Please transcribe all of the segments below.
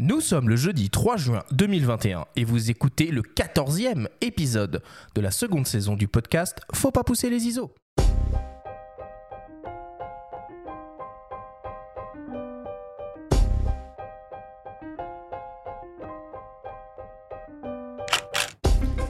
Nous sommes le jeudi 3 juin 2021 et vous écoutez le 14e épisode de la seconde saison du podcast Faut pas pousser les ISO.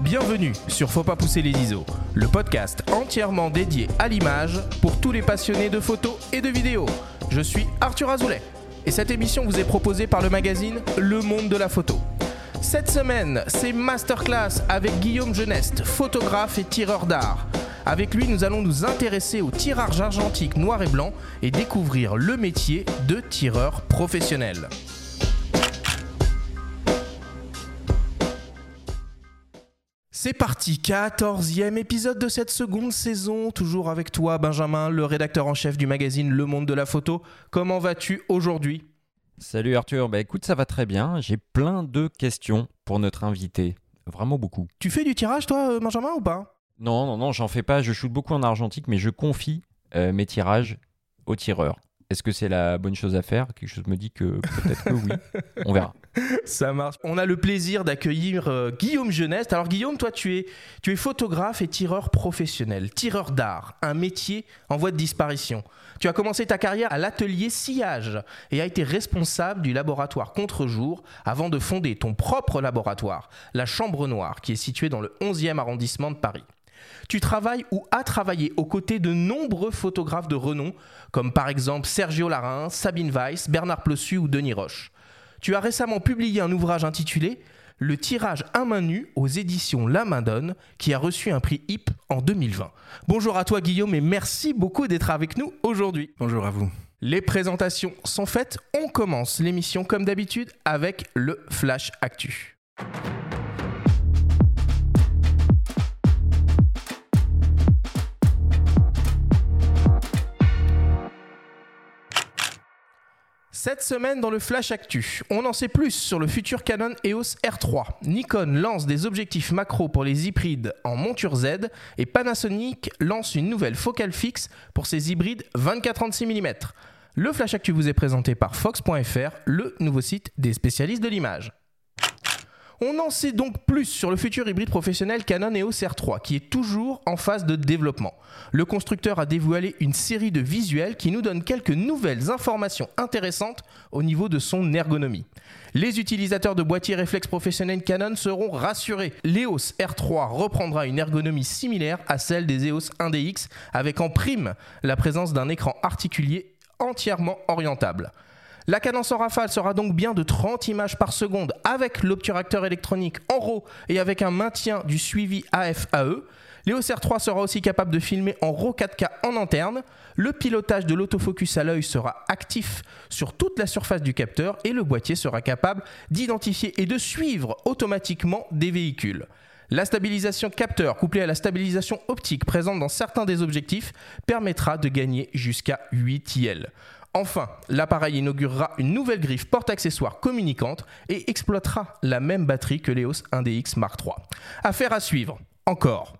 Bienvenue sur Faut pas pousser les ISO, le podcast entièrement dédié à l'image pour tous les passionnés de photos et de vidéos. Je suis Arthur Azoulay et cette émission vous est proposée par le magazine Le Monde de la Photo. Cette semaine, c'est Masterclass avec Guillaume Geneste, photographe et tireur d'art. Avec lui, nous allons nous intéresser au tirage argentique noir et blanc et découvrir le métier de tireur professionnel. C'est parti, 14e épisode de cette seconde saison, toujours avec toi Benjamin, le rédacteur en chef du magazine Le Monde de la Photo. Comment vas-tu aujourd'hui? Salut Arthur, bah écoute ça va très bien, j'ai plein de questions pour notre invité, vraiment beaucoup. Tu fais du tirage toi euh, Benjamin ou pas? Non, non, non, j'en fais pas, je shoot beaucoup en argentique, mais je confie euh, mes tirages aux tireurs. Est-ce que c'est la bonne chose à faire? Quelque chose me dit que peut-être que oui. On verra. Ça marche. On a le plaisir d'accueillir euh, Guillaume Jeunesse. Alors Guillaume, toi tu es, tu es photographe et tireur professionnel, tireur d'art, un métier en voie de disparition. Tu as commencé ta carrière à l'atelier sillage et as été responsable du laboratoire Contre-jour avant de fonder ton propre laboratoire, la Chambre Noire, qui est située dans le 11e arrondissement de Paris. Tu travailles ou as travaillé aux côtés de nombreux photographes de renom, comme par exemple Sergio Larin, Sabine Weiss, Bernard Plossu ou Denis Roche. Tu as récemment publié un ouvrage intitulé Le tirage à main nue aux éditions La Main Donne, qui a reçu un prix HIP en 2020. Bonjour à toi Guillaume et merci beaucoup d'être avec nous aujourd'hui. Bonjour à vous. Les présentations sont faites, on commence l'émission comme d'habitude avec le Flash Actu. Cette semaine dans le Flash Actu, on en sait plus sur le futur Canon EOS R3. Nikon lance des objectifs macro pour les hybrides en monture Z et Panasonic lance une nouvelle focale fixe pour ses hybrides 24-36 mm. Le Flash Actu vous est présenté par Fox.fr, le nouveau site des spécialistes de l'image. On en sait donc plus sur le futur hybride professionnel Canon EOS R3 qui est toujours en phase de développement. Le constructeur a dévoilé une série de visuels qui nous donnent quelques nouvelles informations intéressantes au niveau de son ergonomie. Les utilisateurs de boîtiers réflexes professionnels Canon seront rassurés. L'EOS R3 reprendra une ergonomie similaire à celle des EOS 1DX avec en prime la présence d'un écran articulé entièrement orientable. La cadence en rafale sera donc bien de 30 images par seconde avec l'obturateur électronique en RAW et avec un maintien du suivi AFAE. L'EOS R3 sera aussi capable de filmer en RAW 4K en interne. Le pilotage de l'autofocus à l'œil sera actif sur toute la surface du capteur et le boîtier sera capable d'identifier et de suivre automatiquement des véhicules. La stabilisation capteur couplée à la stabilisation optique présente dans certains des objectifs permettra de gagner jusqu'à 8 IL. Enfin, l'appareil inaugurera une nouvelle griffe porte-accessoires communicante et exploitera la même batterie que l'EOS 1DX Mark III. Affaire à suivre. Encore.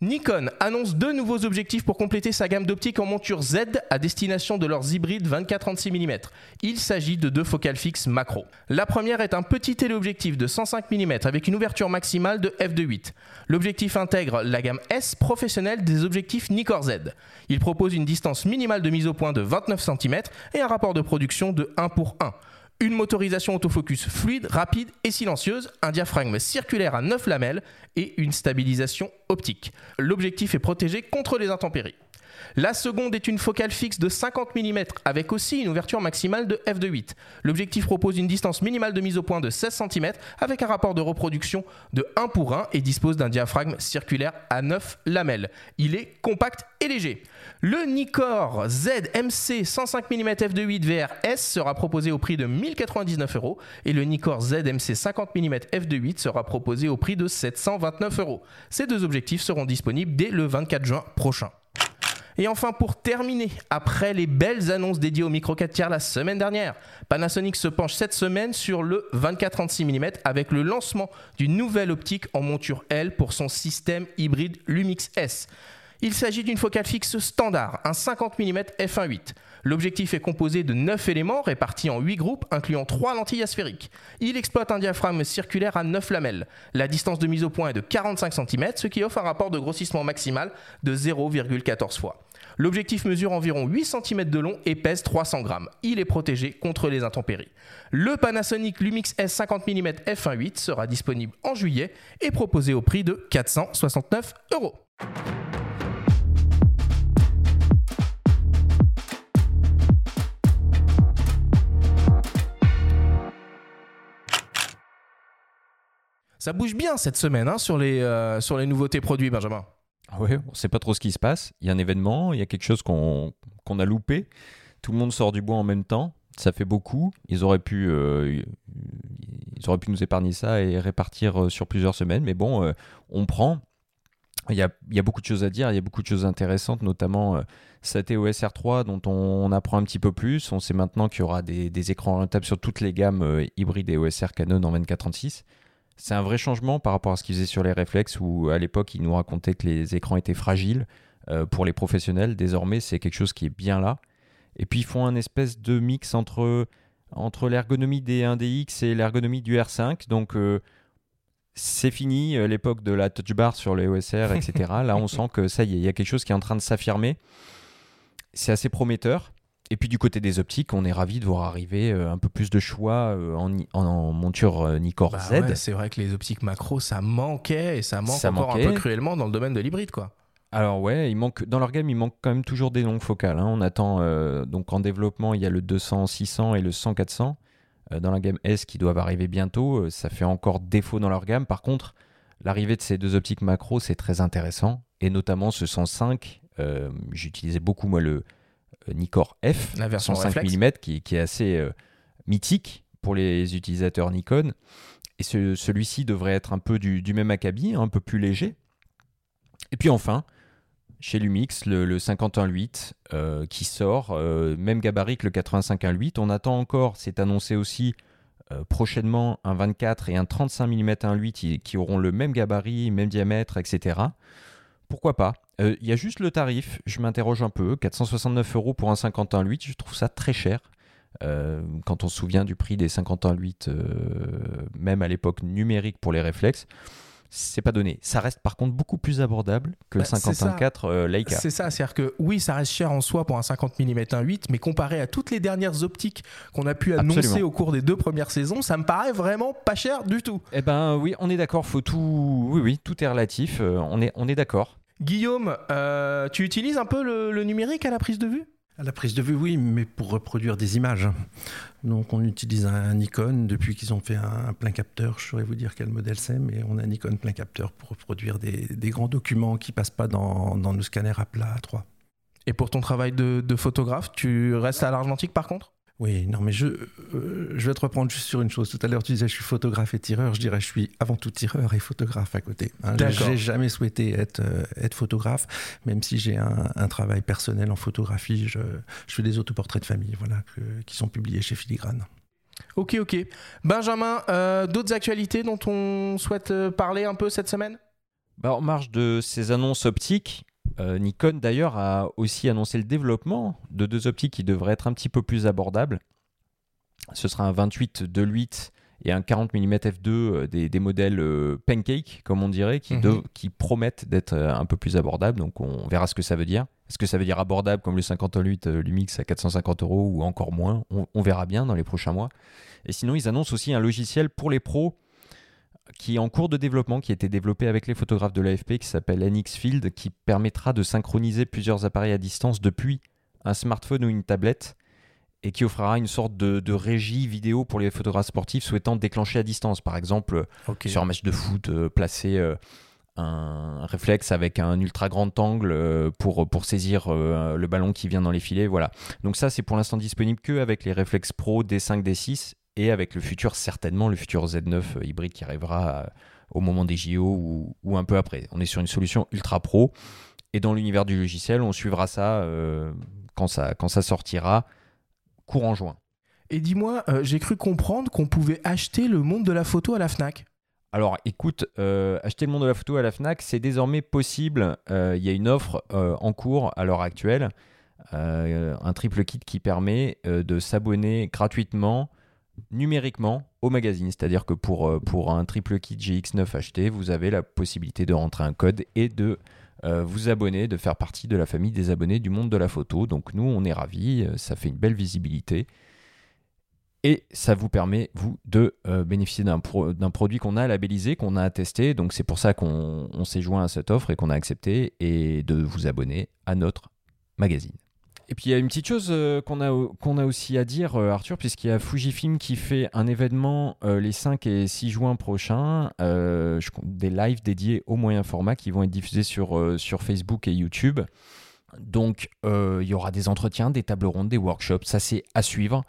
Nikon annonce deux nouveaux objectifs pour compléter sa gamme d'optiques en monture Z à destination de leurs hybrides 24-36 mm. Il s'agit de deux focales fixes macro. La première est un petit téléobjectif de 105 mm avec une ouverture maximale de f2.8. L'objectif intègre la gamme S professionnelle des objectifs Nikkor Z. Il propose une distance minimale de mise au point de 29 cm et un rapport de production de 1 pour 1 une motorisation autofocus fluide, rapide et silencieuse, un diaphragme circulaire à 9 lamelles et une stabilisation optique. L'objectif est protégé contre les intempéries. La seconde est une focale fixe de 50 mm avec aussi une ouverture maximale de f2.8. L'objectif propose une distance minimale de mise au point de 16 cm avec un rapport de reproduction de 1 pour 1 et dispose d'un diaphragme circulaire à 9 lamelles. Il est compact et léger. Le Nikkor ZMC 105 mm f2.8 VRS sera proposé au prix de 1099 euros et le Nikkor ZMC 50 mm f2.8 sera proposé au prix de 729 euros. Ces deux objectifs seront disponibles dès le 24 juin prochain. Et enfin, pour terminer, après les belles annonces dédiées au micro 4 tiers la semaine dernière, Panasonic se penche cette semaine sur le 24-36 mm avec le lancement d'une nouvelle optique en monture L pour son système hybride Lumix S. Il s'agit d'une focale fixe standard, un 50 mm f1.8. L'objectif est composé de 9 éléments répartis en 8 groupes, incluant 3 lentilles asphériques. Il exploite un diaphragme circulaire à 9 lamelles. La distance de mise au point est de 45 cm, ce qui offre un rapport de grossissement maximal de 0,14 fois. L'objectif mesure environ 8 cm de long et pèse 300 grammes. Il est protégé contre les intempéries. Le Panasonic Lumix S 50 mm f1.8 sera disponible en juillet et proposé au prix de 469 euros. Ça bouge bien cette semaine hein, sur, les, euh, sur les nouveautés produits, Benjamin. Oui, on ne sait pas trop ce qui se passe. Il y a un événement, il y a quelque chose qu'on qu'on a loupé. Tout le monde sort du bois en même temps. Ça fait beaucoup. Ils auraient pu, euh, ils auraient pu nous épargner ça et répartir euh, sur plusieurs semaines. Mais bon, euh, on prend. Il y, a, il y, a, beaucoup de choses à dire, il y a beaucoup de choses intéressantes, notamment euh, cette EOS R3 dont on, apprend un petit peu plus. On sait maintenant qu'il y aura des, des écrans orientables sur toutes les gammes hybrides EOS R Canon en 2436. C'est un vrai changement par rapport à ce qu'ils faisaient sur les réflexes où à l'époque ils nous racontaient que les écrans étaient fragiles euh, pour les professionnels. Désormais c'est quelque chose qui est bien là. Et puis ils font un espèce de mix entre, entre l'ergonomie des 1DX et l'ergonomie du R5. Donc euh, c'est fini euh, l'époque de la touch bar sur les OSR, etc. là on sent que ça y est, il y a quelque chose qui est en train de s'affirmer. C'est assez prometteur. Et puis du côté des optiques, on est ravi de voir arriver euh, un peu plus de choix euh, en, en, en, monture euh, Nikkor bah Z. Ouais, c'est vrai que les optiques macro, ça manquait et ça manque ça encore manquait. un peu cruellement dans le domaine de l'hybride, quoi. Alors ouais, il manque dans leur gamme, il manque quand même toujours des longues focales. Hein. On attend euh, donc en développement, il y a le 200 600 et le 100 400 euh, dans la gamme S qui doivent arriver bientôt. Euh, ça fait encore défaut dans leur gamme. Par contre, l'arrivée de ces deux optiques macro, c'est très intéressant et notamment ce 105. J'utilisais beaucoup moi le Nikkor F, la version 105 mm, qui, qui, est assez euh, mythique pour les utilisateurs Nikon. Et ce, celui-ci devrait être un peu du, du, même acabit, un peu plus léger. Et puis enfin, chez Lumix, le, le 51.8 euh, qui sort, euh, même gabarit que le 85.1.8. On attend encore, c'est annoncé aussi euh, prochainement, un 24 et un 35 mm 1.8 qui, qui auront le même gabarit, même diamètre, etc. Pourquoi pas Il euh, y a juste le tarif, je m'interroge un peu. 469 euros pour un 51.8, je trouve ça très cher. Euh, quand on se souvient du prix des 51.8, euh, même à l'époque numérique pour les réflexes, c'est pas donné. Ça reste par contre beaucoup plus abordable que bah, le 51.4 euh, Leica. C'est ça, c'est-à-dire que oui, ça reste cher en soi pour un 50 mm 1.8, mais comparé à toutes les dernières optiques qu'on a pu annoncer Absolument. au cours des deux premières saisons, ça me paraît vraiment pas cher du tout. Eh ben oui, on est d'accord, faut tout. Oui, oui, tout est relatif. Euh, on est, on est d'accord. Guillaume, euh, tu utilises un peu le, le numérique à la prise de vue? À la prise de vue, oui, mais pour reproduire des images. Donc on utilise un Nikon depuis qu'ils ont fait un, plein capteur. Je saurais vous dire quel modèle c'est, mais on a un Nikon plein capteur pour reproduire des, des grands documents qui passent pas dans, dans nos scanners à plat à 3. Et pour ton travail de, de photographe, tu restes à l'argentique par contre? Oui, non, mais je, euh, je vais te reprendre juste sur une chose. Tout à l'heure, tu disais je suis photographe et tireur. Je dirais je suis avant tout tireur et photographe à côté. Hein, j'ai jamais souhaité être, euh, être photographe, même si j'ai un, un, travail personnel en photographie. Je, je fais des autoportraits de famille voilà, que, qui sont publiés chez Filigrane. Ok, ok. Benjamin, euh, d'autres actualités dont on souhaite parler un peu cette semaine? Bah, En marge de ces annonces optiques, euh, Nikon d'ailleurs a aussi annoncé le développement de deux optiques qui devraient être un petit peu plus abordables. Ce sera un 28 2.8 et un 40 mm f2 des, des modèles euh, pancake comme on dirait qui, Mhm. de, qui promettent d'être euh, un peu plus abordables donc on verra ce que ça veut dire est-ce que ça veut dire abordable comme le 58 euh, Lumix à 450 euros ou encore moins? On, on, verra bien dans les prochains mois et sinon ils annoncent aussi un logiciel pour les pros qui est en cours de développement, qui a été développé avec les photographes de l'AFP, qui s'appelle NX Field, qui permettra de synchroniser plusieurs appareils à distance depuis un smartphone ou une tablette, et qui offrira une sorte de, de régie vidéo pour les photographes sportifs souhaitant déclencher à distance. Par exemple, okay. sur un match de foot, euh, placer euh, un réflexe avec un ultra grand angle euh, pour, pour saisir euh, le ballon qui vient dans les filets. Voilà. Donc ça, c'est pour l'instant disponible que avec les réflexes Pro D5, D6 et avec le futur, certainement le futur Z9 hybride qui arrivera euh, au moment des JO ou, ou, un peu après. On est sur une solution ultra pro. Et dans l'univers du logiciel, on suivra ça, euh, quand, ça quand ça sortira, courant juin. Et dis-moi, euh, j'ai cru comprendre qu'on pouvait acheter le monde de la photo à la FNAC. Alors écoute, euh, acheter le monde de la photo à la FNAC, c'est désormais possible. Il y a une offre euh, en cours à l'heure actuelle un triple kit qui permet de s'abonner gratuitement numériquement au magazine. C'est-à-dire que pour, pour un triple kit GX9 acheté, vous avez la possibilité de rentrer un code et de vous abonner, de faire partie de la famille des abonnés du monde de la photo. Donc nous, on est ravis, ça fait une belle visibilité. Et ça vous permet, vous, de euh, bénéficier d'un produit qu'on a labellisé, qu'on a testé. Donc c'est pour ça qu'on s'est joint à cette offre et qu'on a accepté et de vous abonner à notre magazine. Et puis il y a une petite chose euh, qu'on a, qu'on a aussi à dire, euh, Arthur, puisqu'il y a Fujifilm qui fait un événement les 5 et 6 juin prochains, des lives dédiés au moyen format qui vont être diffusés sur, sur Facebook et YouTube. Donc il y aura des entretiens, des tables rondes, des workshops, ça c'est à suivre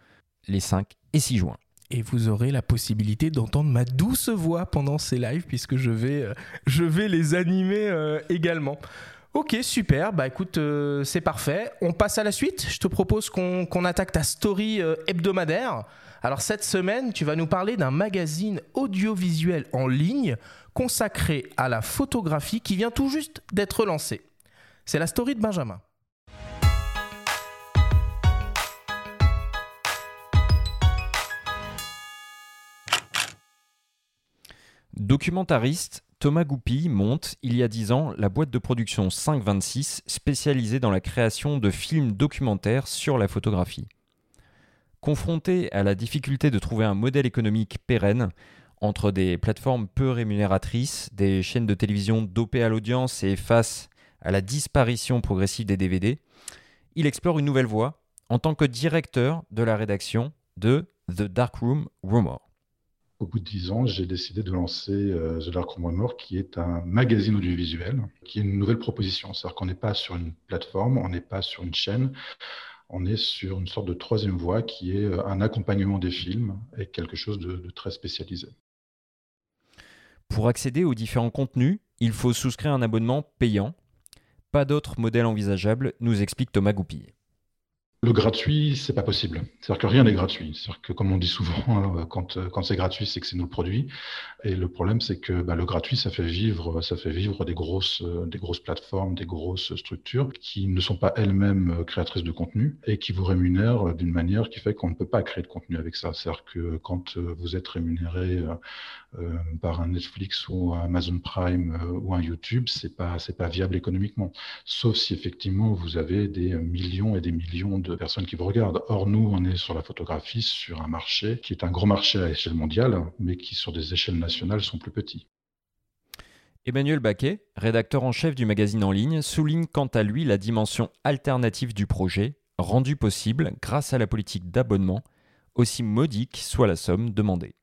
les 5 et 6 juin. Et vous aurez la possibilité d'entendre ma douce voix pendant ces lives puisque je vais, euh, je vais les animer euh, également. Ok, super. Bah écoute, euh, c'est parfait. On passe à la suite. Je te propose qu'on attaque ta story hebdomadaire. Alors cette semaine, tu vas nous parler d'un magazine audiovisuel en ligne consacré à la photographie qui vient tout juste d'être lancé. C'est la story de Benjamin. – Documentariste, Thomas Goupil monte, il y a dix ans, la boîte de production 526 spécialisée dans la création de films documentaires sur la photographie. Confronté à la difficulté de trouver un modèle économique pérenne entre des plateformes peu rémunératrices, des chaînes de télévision dopées à l'audience et face à la disparition progressive des DVD, il explore une nouvelle voie en tant que directeur de la rédaction de The Darkroom Rumor au bout de dix ans, j'ai décidé de lancer euh, The Dark Room qui est un magazine audiovisuel, qui est une nouvelle proposition. C'est-à-dire qu'on n'est pas sur une plateforme, on n'est pas sur une chaîne, on est sur une sorte de troisième voie qui est euh, un accompagnement des films et quelque chose de, de très spécialisé. Pour accéder aux différents contenus, il faut souscrire un abonnement payant. Pas d'autre modèle envisageable, nous explique Thomas Goupil. Le gratuit, c'est pas possible. C'est-à-dire que rien n'est gratuit. C'est-à-dire que, comme on dit souvent, hein, quand, quand c'est gratuit, c'est que c'est nous le produit. Et le problème, c'est que bah, le gratuit, ça fait vivre, ça fait vivre des grosses, des grosses plateformes, des grosses structures qui ne sont pas elles-mêmes créatrices de contenu et qui vous rémunèrent d'une manière qui fait qu'on ne peut pas créer de contenu avec ça. C'est-à-dire que quand vous êtes rémunéré euh, par un Netflix ou un Amazon Prime euh, ou un YouTube, c'est pas, c'est pas viable économiquement. Sauf si effectivement vous avez des millions et des millions de personnes qui vous regardent. Or, nous, on est sur la photographie, sur un marché qui est un gros marché à échelle mondiale, mais qui, sur des échelles nationales, sont plus petits. Emmanuel Baquet, rédacteur en chef du magazine en ligne, souligne quant à lui la dimension alternative du projet, rendue possible grâce à la politique d'abonnement, aussi modique soit la somme demandée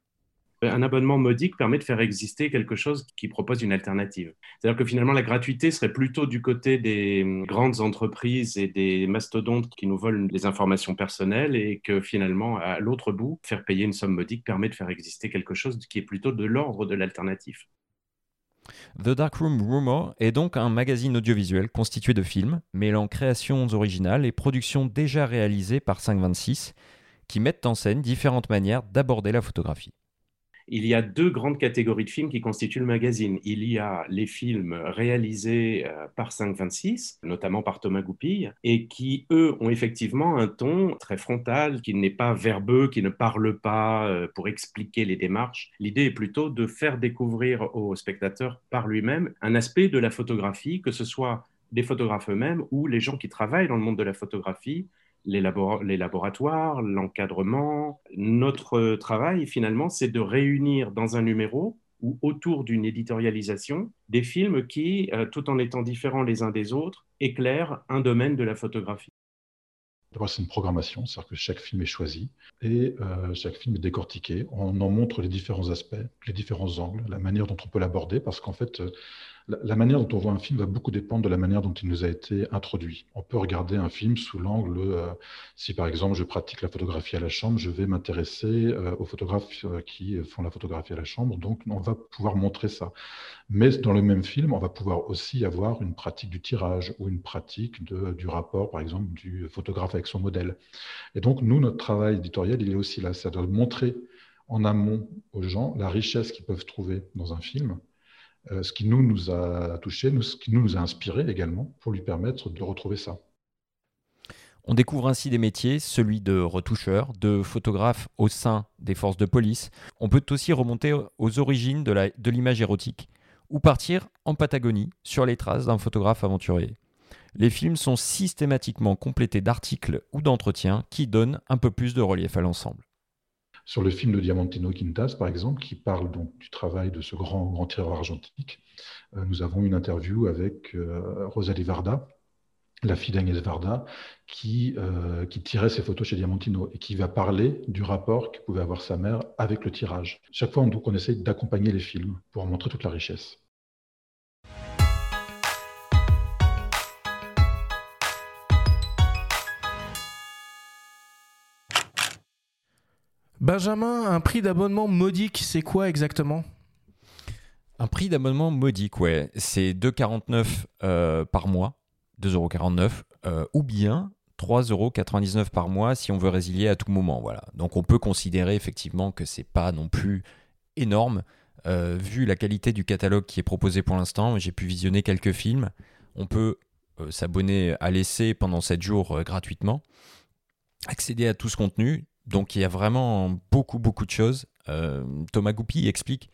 un abonnement modique permet de faire exister quelque chose qui propose une alternative. C'est-à-dire que finalement, la gratuité serait plutôt du côté des grandes entreprises et des mastodontes qui nous volent des informations personnelles et que finalement, à l'autre bout, faire payer une somme modique permet de faire exister quelque chose qui est plutôt de l'ordre de l'alternative. The Darkroom Rumor est donc un magazine audiovisuel constitué de films, mêlant créations originales et productions déjà réalisées par 526, qui mettent en scène différentes manières d'aborder la photographie il y a deux grandes catégories de films qui constituent le magazine. Il y a les films réalisés euh, par 526, notamment par Thomas Goupil, et qui, eux, ont effectivement un ton très frontal, qui n'est pas verbeux, qui ne parle pas euh, pour expliquer les démarches. L'idée est plutôt de faire découvrir au spectateur par lui-même un aspect de la photographie, que ce soit des photographes eux-mêmes ou les gens qui travaillent dans le monde de la photographie, les, laboratoires, l'encadrement. Notre travail, finalement, c'est de réunir dans un numéro ou autour d'une éditorialisation des films qui, euh, tout en étant différents les uns des autres, éclairent un domaine de la photographie. D'abord, c'est une programmation, c'est-à-dire que chaque film est choisi et euh, chaque film est décortiqué. On en montre les différents aspects, les différents angles, la manière dont on peut l'aborder, parce qu'en fait, euh, la, manière dont on voit un film va beaucoup dépendre de la manière dont il nous a été introduit. On peut regarder un film sous l'angle, euh, si par exemple je pratique la photographie à la chambre, je vais m'intéresser euh, aux photographes euh, qui font la photographie à la chambre, donc on va pouvoir montrer ça. Mais dans le même film, on va pouvoir aussi avoir une pratique du tirage ou une pratique du rapport, par exemple, du photographe avec son modèle. Et donc, nous, notre travail éditorial, il est aussi là, c'est à dire montrer en amont aux gens la richesse qu'ils peuvent trouver dans un film ce qui nous, nous a touché, ce qui nous, nous a inspiré également pour lui permettre de retrouver ça. On découvre ainsi des métiers, celui de retoucheur, de photographe au sein des forces de police. On peut aussi remonter aux origines de l'image érotique ou partir en Patagonie sur les traces d'un photographe aventurier. Les films sont systématiquement complétés d'articles ou d'entretiens qui donnent un peu plus de relief à l'ensemble. Sur le film de Diamantino Quintas, par exemple, qui parle donc du travail de ce grand, grand tireur argentique, euh, nous avons une interview avec euh, Rosalie Varda, la fille d'Agnès Varda, qui, euh, qui tirait ses photos chez Diamantino et qui va parler du rapport que pouvait avoir sa mère avec le tirage. Chaque fois, on, on essaye d'accompagner les films pour montrer toute la richesse. Benjamin, un prix d'abonnement modique, c'est quoi exactement? Un prix d'abonnement modique, ouais. C'est 2,49 euh, par mois, 2,49 euh, ou bien 3,99 par mois si on veut résilier à tout moment. Voilà. Donc on peut considérer effectivement que c'est pas non plus énorme. Euh, vu la qualité du catalogue qui est proposé pour l'instant, j'ai pu visionner quelques films. On peut s'abonner à l'essai pendant 7 jours gratuitement, accéder à tout ce contenu, donc il y a vraiment beaucoup, beaucoup de choses. Euh, Thomas Goupy explique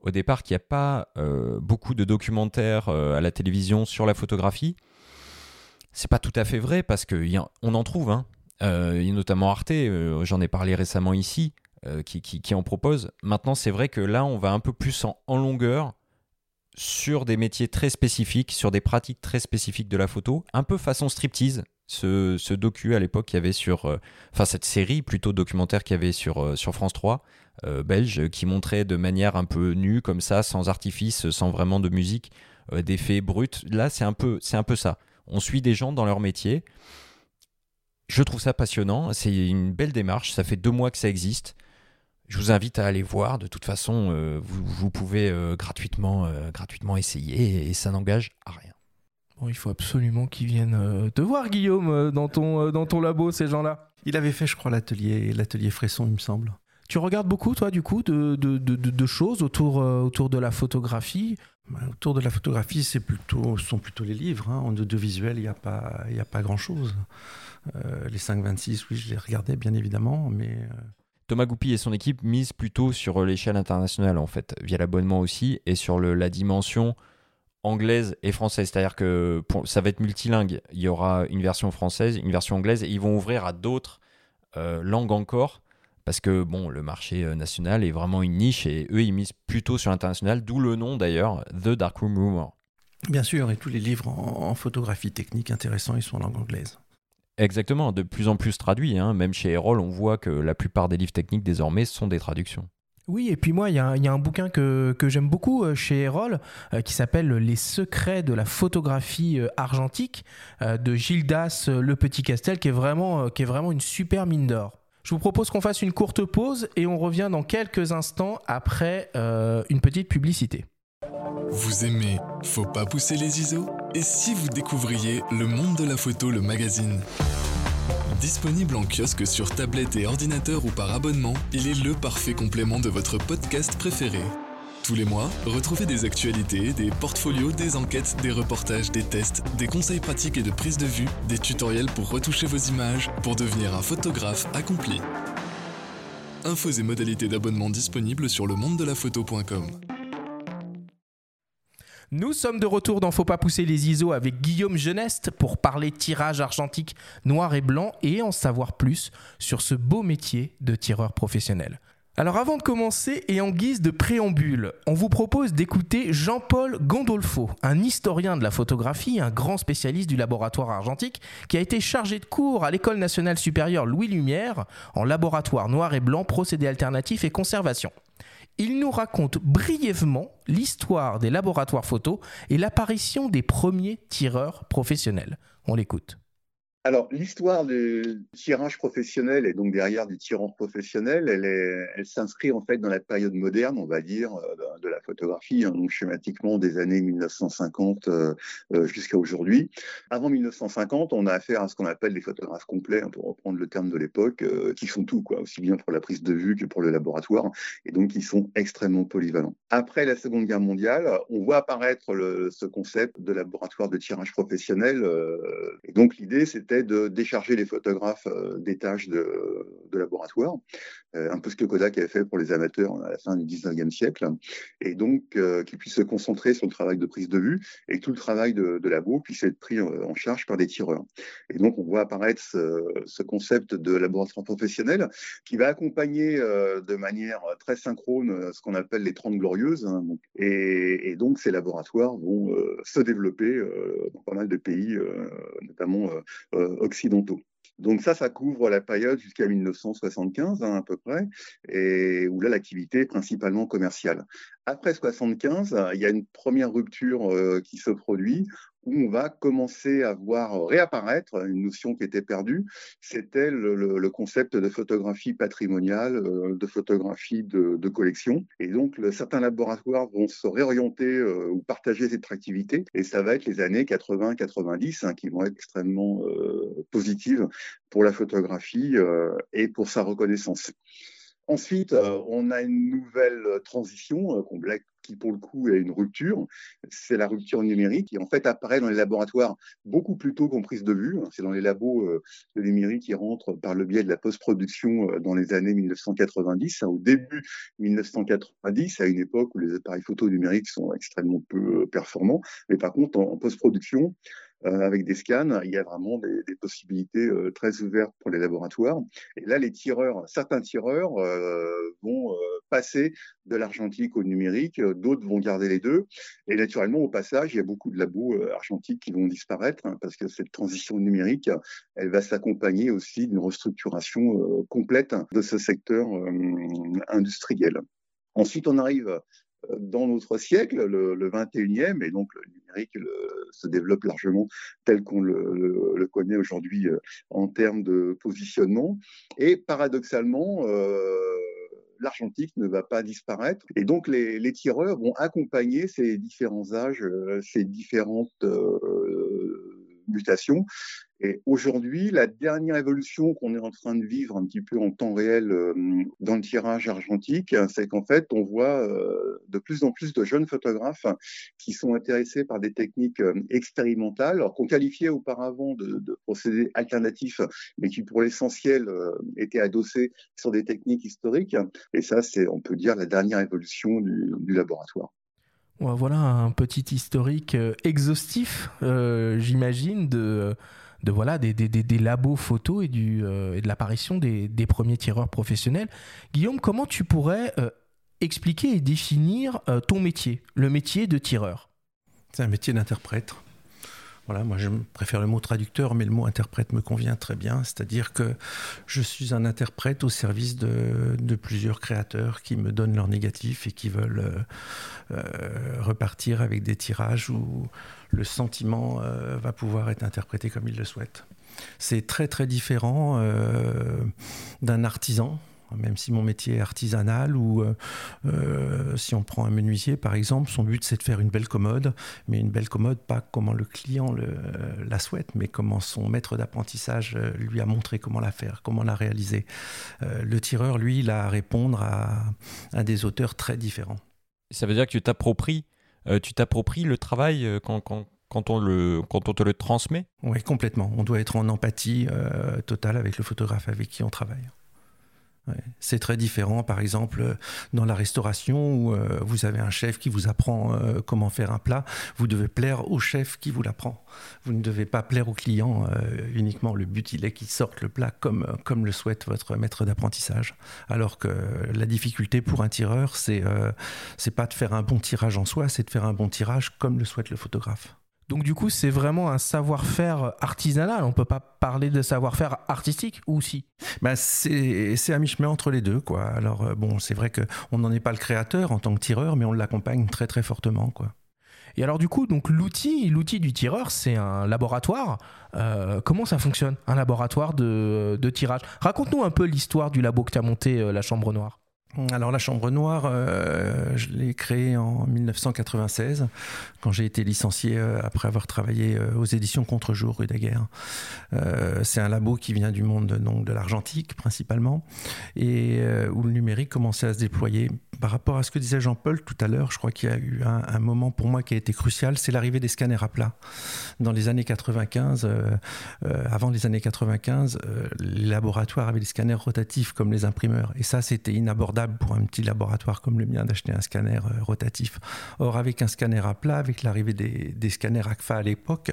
au départ qu'il n'y a pas euh, beaucoup de documentaires euh, à la télévision sur la photographie. C'est pas tout à fait vrai parce qu'on en trouve. Hein. il y a notamment Arte, j'en ai parlé récemment ici, qui, en propose. Maintenant, c'est vrai que là, on va un peu plus en longueur sur des métiers très spécifiques, sur des pratiques très spécifiques de la photo, un peu façon striptease, ce, docu à l'époque qu'il y avait sur, euh, enfin cette série plutôt documentaire qu'il y avait sur, euh, sur France 3 euh, belge qui montrait de manière un peu nue comme ça, sans artifice, sans vraiment de musique, d'effets bruts. Là, c'est un peu, un peu ça. On suit des gens dans leur métier. Je trouve ça passionnant. C'est une belle démarche. Ça fait deux mois que ça existe. Je vous invite à aller voir. De toute façon, vous, vous, pouvez gratuitement, gratuitement essayer et ça n'engage à rien il faut absolument qu'ils viennent euh, te voir, Guillaume, euh, dans ton, euh, dans ton labo, ces gens-là. Il avait fait, je crois, l'atelier, l'atelier Fresson, il me semble. Tu regardes beaucoup, toi, du coup, de, de, de, choses autour, autour de la photographie? Bah, Autour de la photographie, c'est plutôt, ce sont plutôt les livres. Hein. En audiovisuel, il n'y a pas, a pas grand-chose. les 5.26, oui, je les regardais, bien évidemment, mais... Thomas Goupy et son équipe misent plutôt sur l'échelle internationale, en fait, via l'abonnement aussi, et sur le, la dimension anglaise et française. C'est-à-dire que ça va être multilingue. Il y aura une version française, une version anglaise, et ils vont ouvrir à d'autres euh, langues encore. Parce que bon, le marché euh, national est vraiment une niche et eux, ils misent plutôt sur l'international, d'où le nom d'ailleurs, The Darkroom Rumor. Bien sûr, et tous les livres en, photographie technique intéressants, ils sont en langue anglaise. Exactement, de plus en plus traduits. Hein. Même chez Erol, on voit que la plupart des livres techniques désormais sont des traductions. Oui, et puis moi, il y, a un bouquin que, j'aime beaucoup euh, chez Erol euh, qui s'appelle Les secrets de la photographie euh, argentique de Gildas Le Petit Castel, qui est, vraiment, qui est vraiment une super mine d'or. Je vous propose qu'on fasse une courte pause et on revient dans quelques instants après une petite publicité. Vous aimez Faut pas pousser les ISO? Et si vous découvriez Le Monde de la Photo, le magazine? Disponible en kiosque sur tablette et ordinateur ou par abonnement, il est le parfait complément de votre podcast préféré. Tous les mois, retrouvez des actualités, des portfolios, des enquêtes, des reportages, des tests, des conseils pratiques et de prise de vue, des tutoriels pour retoucher vos images, pour devenir un photographe accompli. Infos et modalités d'abonnement disponibles sur le monde de la photo.com. Nous sommes de retour dans Faut pas pousser les ISO avec Guillaume Geneste pour parler tirage argentique noir et blanc et en savoir plus sur ce beau métier de tireur professionnel. Alors avant de commencer et en guise de préambule, on vous propose d'écouter Jean-Paul Gandolfo, un historien de la photographie, un grand spécialiste du laboratoire argentique, qui a été chargé de cours à l'École nationale supérieure Louis Lumière en laboratoire noir et blanc, procédés alternatifs et conservation il nous raconte brièvement l'histoire des laboratoires photo et l'apparition des premiers tireurs professionnels. On l'écoute. Alors, l'histoire du tirage professionnel et donc derrière du tirant professionnel, elle, s'inscrit en fait dans la période moderne, on va dire, euh, de, la photographie, hein, donc schématiquement des années 1950 euh, euh, jusqu'à aujourd'hui. Avant 1950, on a affaire à ce qu'on appelle les photographes complets, hein, pour reprendre le terme de l'époque, qui font tout, quoi, aussi bien pour la prise de vue que pour le laboratoire, et donc qui sont extrêmement polyvalents. Après la Seconde Guerre mondiale, on voit apparaître ce concept de laboratoire de tirage professionnel, et donc l'idée, c'est de décharger les photographes des tâches de, laboratoire, un peu ce que Kodak avait fait pour les amateurs à la fin du 19e siècle, et donc qu'ils puissent se concentrer sur le travail de prise de vue et que tout le travail de, de labo puisse être pris en charge par des tireurs. Et donc on voit apparaître ce, ce concept de laboratoire professionnel qui va accompagner de manière très synchrone ce qu'on appelle les 30 glorieuses. Hein, et, et, donc ces laboratoires vont se développer dans pas mal de pays, notamment occidentaux. Donc ça, ça couvre la période jusqu'à 1975 hein, à peu près, et où là l'activité est principalement commerciale. Après 75, il y a une première rupture euh, qui se produit où on va commencer à voir réapparaître une notion qui était perdue, c'était le, concept de photographie patrimoniale, euh, de photographie de, collection. Et donc, certains laboratoires vont se réorienter euh, ou partager cette activité, et ça va être les années 80-90 hein, qui vont être extrêmement positives pour la photographie et pour sa reconnaissance. Ensuite, euh, on a une nouvelle transition euh, qui, pour le coup, est une rupture. C'est la rupture numérique qui, en fait, apparaît dans les laboratoires beaucoup plus tôt qu'en prise de vue. C'est dans les labos euh, de numérique qui rentrent par le biais de la post-production dans les années 1990, hein, au début 1990, à une époque où les appareils photo numériques sont extrêmement peu performants. Mais par contre, en post-production, euh, avec des scans, il y a vraiment des, des, possibilités euh, très ouvertes pour les laboratoires. Et là, les tireurs, certains tireurs euh, vont passer de l'argentique au numérique, d'autres vont garder les deux. Et naturellement, au passage, il y a beaucoup de labos argentiques qui vont disparaître hein, parce que cette transition numérique, elle va s'accompagner aussi d'une restructuration complète de ce secteur industriel. Ensuite, on arrive dans notre siècle, le, le 21e, et donc le numérique se développe largement tel qu'on le, connaît aujourd'hui euh, en termes de positionnement. Et paradoxalement, euh, l'argentique ne va pas disparaître. Et donc, les, tireurs vont accompagner ces différents âges, euh, ces différentes Et aujourd'hui, la dernière évolution qu'on est en train de vivre un petit peu en temps réel euh, dans le tirage argentique, c'est qu'en fait, on voit euh, de plus en plus de jeunes photographes qui sont intéressés par des techniques euh, expérimentales, alors qu'on qualifiait auparavant de, procédés alternatifs, mais qui pour l'essentiel étaient adossés sur des techniques historiques. Et ça, c'est, on peut dire, la dernière évolution du laboratoire. Voilà un petit historique exhaustif, j'imagine, de voilà des, labos photos et, euh, de l'apparition des, premiers tireurs professionnels. Guillaume, comment tu pourrais euh, expliquer et définir euh, ton métier, le métier de tireur? C'est un métier d'interprète. Voilà, moi je préfère le mot traducteur, mais le mot interprète me convient très bien. C'est-à-dire que je suis un interprète au service de, plusieurs créateurs qui me donnent leur négatif et qui veulent repartir avec des tirages où le sentiment euh, va pouvoir être interprété comme il le souhaite. C'est très très différent euh, d'un artisan, même si mon métier est artisanal, ou euh, si on prend un menuisier par exemple, son but c'est de faire une belle commode, mais une belle commode pas comment le client la souhaite, mais comment son maître d'apprentissage lui a montré comment la faire, comment la réaliser. le tireur, lui, il a à répondre à, à des auteurs très différents. Ça veut dire que tu t'appropries euh, tu t'appropries le travail euh, quand, quand, quand, on le, quand on te le transmet? Oui, complètement. On doit être en empathie euh, totale avec le photographe avec qui on travaille. C'est très différent, par exemple, dans la restauration où vous avez un chef qui vous apprend comment faire un plat. Vous devez plaire au chef qui vous l'apprend. Vous ne devez pas plaire au client uniquement. Le but, il est qu'il sorte le plat comme, comme le souhaite votre maître d'apprentissage. Alors que la difficulté pour un tireur, c'est c'est pas de faire un bon tirage en soi, c'est de faire un bon tirage comme le souhaite le photographe. Donc du coup, c'est vraiment un savoir-faire artisanal. On ne peut pas parler de savoir-faire artistique ou si? Bah, C'est à mi-chemin entre les deux. Quoi. Alors euh, bon, c'est vrai qu'on n'en est pas le créateur en tant que tireur, mais on l'accompagne très très fortement. Quoi. Et alors du coup, donc l'outil, l'outil du tireur, c'est un laboratoire. Euh, comment ça fonctionne, un laboratoire de, de tirage? Raconte-nous un peu l'histoire du labo que tu as monté, euh, la Chambre Noire. Alors la Chambre Noire, euh, je l'ai créée en 1996, quand j'ai été licencié euh, après avoir travaillé euh, aux éditions Contre-jour rue Daguerre. c'est un labo qui vient du monde de l'argentique principalement, et où le numérique commençait à se déployer par rapport à ce que disait Jean-Paul tout à l'heure, je crois qu'il y a eu un, moment pour moi qui a été crucial, c'est l'arrivée des scanners à plat. Dans les années 95, euh, euh, avant les années 95, euh, les laboratoires avaient des scanners rotatifs comme les imprimeurs. Et ça, c'était inabordable pour un petit laboratoire comme le mien d'acheter un scanner rotatif. Or, avec un scanner à plat, avec l'arrivée des, des scanners ACFA à l'époque,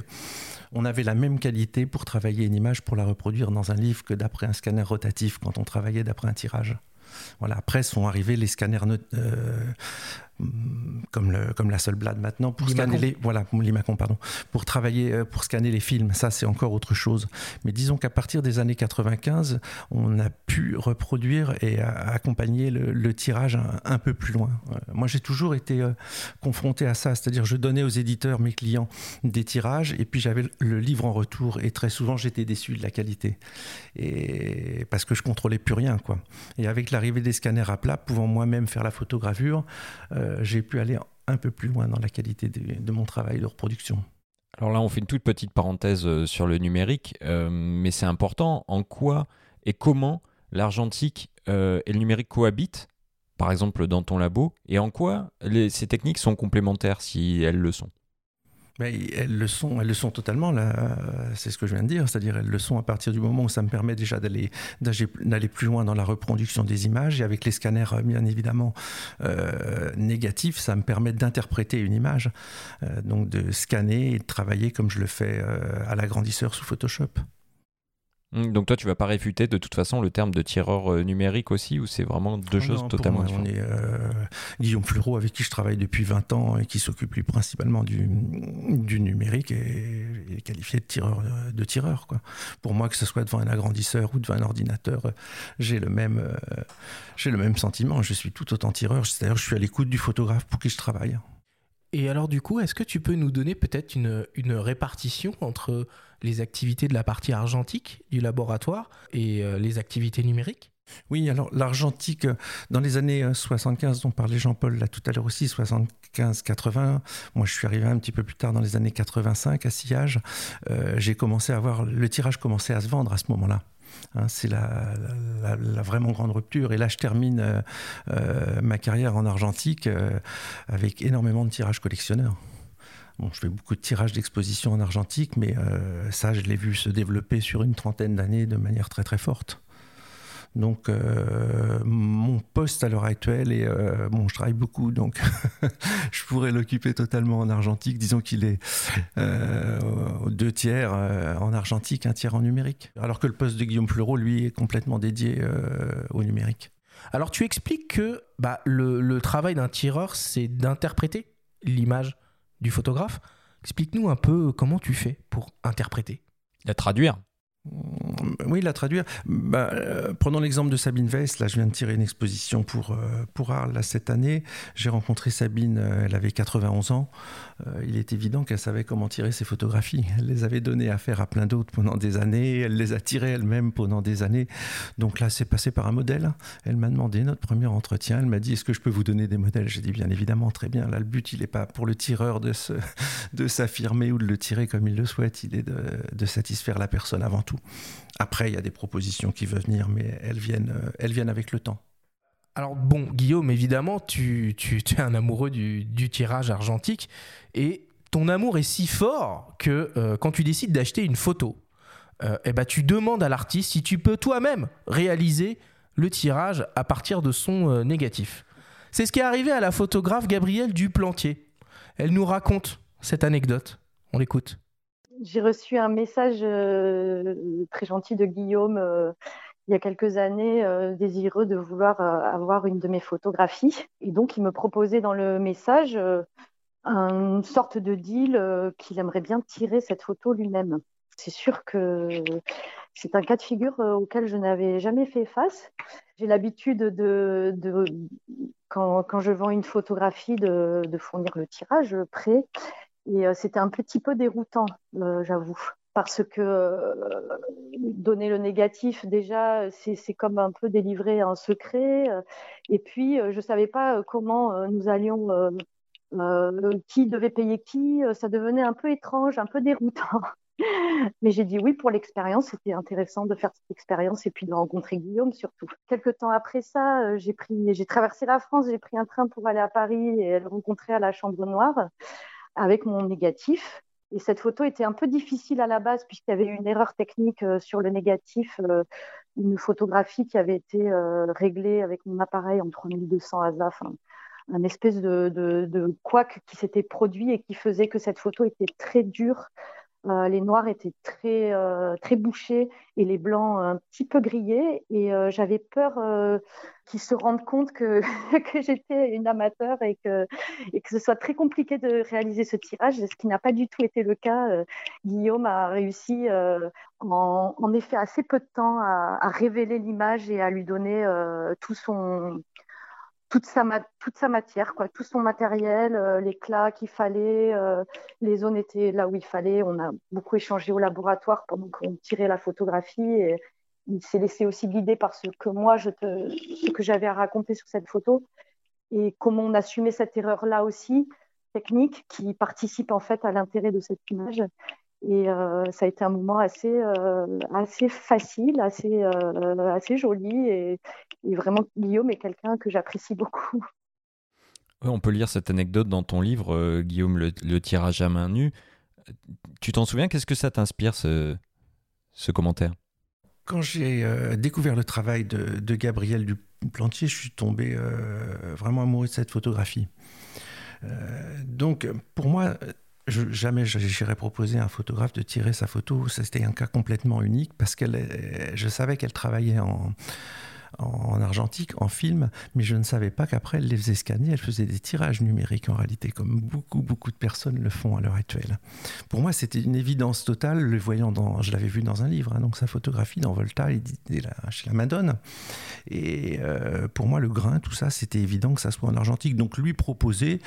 on avait la même qualité pour travailler une image, pour la reproduire dans un livre que d'après un scanner rotatif quand on travaillait d'après un tirage. Voilà. Après sont arrivés les scanners euh, comme, le, comme la seule blade maintenant pour scanner les voilà pardon pour travailler euh, pour scanner les films. Ça c'est encore autre chose. Mais disons qu'à partir des années 95 on a pu reproduire et accompagner le, tirage un, peu plus loin. Moi j'ai toujours été euh, confronté à ça. C'est-à-dire je donnais aux éditeurs mes clients des tirages et puis j'avais le livre en retour et très souvent j'étais déçu de la qualité. Et parce que je contrôlais plus rien quoi. Et avec l'arrivée des scanners à plat pouvant moi-même faire la photogravure euh, euh, j'ai pu aller un peu plus loin dans la qualité de, mon travail de reproduction. Alors là, on fait une toute petite parenthèse euh, sur le numérique, euh, mais c'est important. En quoi et comment l'argentique et le numérique cohabitent, par exemple dans ton labo, et en quoi ces techniques sont complémentaires si elles le sont? Elles le sont, elles le sont totalement. C'est ce que je viens de dire, c'est-à-dire elles le sont à partir du moment où ça me permet déjà d'aller d'aller plus loin dans la reproduction des images et avec les scanners bien évidemment euh, négatifs, ça me permet d'interpréter une image, euh, donc de scanner et de travailler comme je le fais euh, à l'agrandisseur sous Photoshop. Mmh, donc toi, tu vas pas réfuter de toute façon le terme de tireur euh, numérique aussi, ou c'est vraiment deux choses totalement différentes euh, Guillaume Fleureau, avec qui je travaille depuis 20 ans et qui s'occupe principalement du, du numérique, et est qualifié de tireur. De tireur quoi. Pour moi, que ce soit devant un agrandisseur ou devant un ordinateur, j'ai le même, euh, j'ai le même sentiment. Je suis tout autant tireur. C'est-à-dire, je suis à l'écoute du photographe pour qui je travaille. Et alors du coup, est-ce que tu peux nous donner peut-être une, répartition entre les activités de la partie argentique du laboratoire et euh, les activités numériques? Oui, alors l'argentique, euh, dans les années 75, euh, dont parlait Jean-Paul là tout à l'heure aussi, 75-80, moi je suis arrivé un petit peu plus tard dans les années 85 à sillage, j'ai commencé à voir, le tirage commençait à se vendre à ce moment-là. Hein, c'est la, vraiment grande rupture. Et là, je termine euh, euh, ma carrière en argentique euh, avec énormément de tirages collectionneurs. Bon, je fais beaucoup de tirages d'exposition en argentique, mais ça, je l'ai vu se développer sur une trentaine d'années de manière très très forte. Donc, euh, mon poste à l'heure actuelle, euh, bon, je travaille beaucoup, donc je pourrais l'occuper totalement en argentique. Disons qu'il est euh, deux tiers en argentique, un tiers en numérique. Alors que le poste de Guillaume Fleureau, lui, est complètement dédié au numérique. Alors, tu expliques que bah, le travail d'un tireur, c'est d'interpréter l'image du photographe. Explique-nous un peu comment tu fais pour interpréter. La traduire. Oui, la traduire. Bah, euh, prenons l'exemple de Sabine Weiss. Là, je viens de tirer une exposition pour, euh, pour Arles cette année. J'ai rencontré Sabine, euh, elle avait 91 ans. il est évident qu'elle savait comment tirer ses photographies. Elle les avait données à faire à plein d'autres pendant des années. Elle les a tirées elle-même pendant des années. Donc là, c'est passé par un modèle. Elle m'a demandé notre premier entretien. Elle m'a dit Est-ce que je peux vous donner des modèles? J'ai dit Bien évidemment, très bien. Là, le but, il n'est pas pour le tireur de, de s'affirmer ou de le tirer comme il le souhaite. Il est de, de satisfaire la personne avant tout. Après, il y a des propositions qui veulent venir, mais elles viennent, euh, elles viennent avec le temps. Alors bon, Guillaume, évidemment, tu, es un amoureux du, tirage argentique et ton amour est si fort que euh, quand tu décides d'acheter une photo, euh, eh ben, tu demandes à l'artiste si tu peux toi-même réaliser le tirage à partir de son négatif. C'est ce qui est arrivé à la photographe Gabrielle Duplantier. Elle nous raconte cette anecdote. On l'écoute j'ai reçu un message euh, très gentil de Guillaume euh, il y a quelques années, euh, désireux de vouloir avoir une de mes photographies. Et donc, il me proposait dans le message une sorte de deal qu'il aimerait bien tirer cette photo lui-même. C'est sûr que c'est un cas de figure auquel je n'avais jamais fait face. J'ai l'habitude de, quand, je vends une photographie, de fournir le tirage prêt et euh, c'était un petit peu déroutant, euh, j'avoue parce que euh, donner le négatif, déjà, c'est comme un peu délivrer un secret. et puis, je ne savais pas comment nous allions, qui devait payer qui. ça devenait un peu étrange, un peu déroutant. Mais j'ai dit oui pour l'expérience. C'était intéressant de faire cette expérience et puis de rencontrer Guillaume surtout. Quelques temps après ça, j'ai j'ai traversé la France, j'ai pris un train pour aller à Paris et le rencontrer à la Chambre Noire avec mon négatif. Et cette photo était un peu difficile à la base puisqu'il y avait une erreur technique euh, sur le négatif, euh, une photographie qui avait été réglée avec mon appareil en 3200 ASA, un espèce de, de, de couac qui s'était produit et qui faisait que cette photo était très dure euh, les noirs étaient très, euh, très bouchés et les blancs un petit peu grillés. Et euh, j'avais peur qu'ils se rendent compte que, j'étais une amateur et que, et que ce soit très compliqué de réaliser ce tirage, ce qui n'a pas du tout été le cas. Guillaume a réussi en, effet assez peu de temps à révéler l'image et à lui donner tout son toute sa, toute sa matière, quoi, tout son matériel, euh, l'éclat qu'il fallait, euh, les zones étaient là où il fallait. On a beaucoup échangé au laboratoire pendant qu'on tirait la photographie et il s'est laissé aussi guider par ce que moi, je te, ce que j'avais à raconter sur cette photo et comment on assumait cette erreur-là aussi, technique, qui participe en fait à l'intérêt de cette image. Et euh, ça a été un moment assez, euh, assez facile, assez, euh, assez joli. Et, vraiment, Guillaume est quelqu'un que j'apprécie beaucoup. on peut lire cette anecdote dans ton livre, Guillaume, le, tirage à main nue. Tu t'en souviens? Qu'est-ce que ça t'inspire, ce, ce commentaire? Quand j'ai découvert le travail de, de, Gabriel Duplantier, je suis tombé vraiment amoureux de cette photographie. donc, pour moi, je, jamais j'irais proposer à un photographe de tirer sa photo. C'était un cas complètement unique parce que je savais qu'elle travaillait en, en argentique, en film, mais je ne savais pas qu'après, elle les faisait scanner, elle faisait des tirages numériques en réalité, comme beaucoup, beaucoup de personnes le font à l'heure actuelle. Pour moi, c'était une évidence totale, le voyant dans, je l'avais vu dans un livre, hein, donc sa photographie dans Volta, il, chez la Madone. Et euh, pour moi, le grain, tout ça, c'était évident que ça soit en argentique. Donc lui proposer,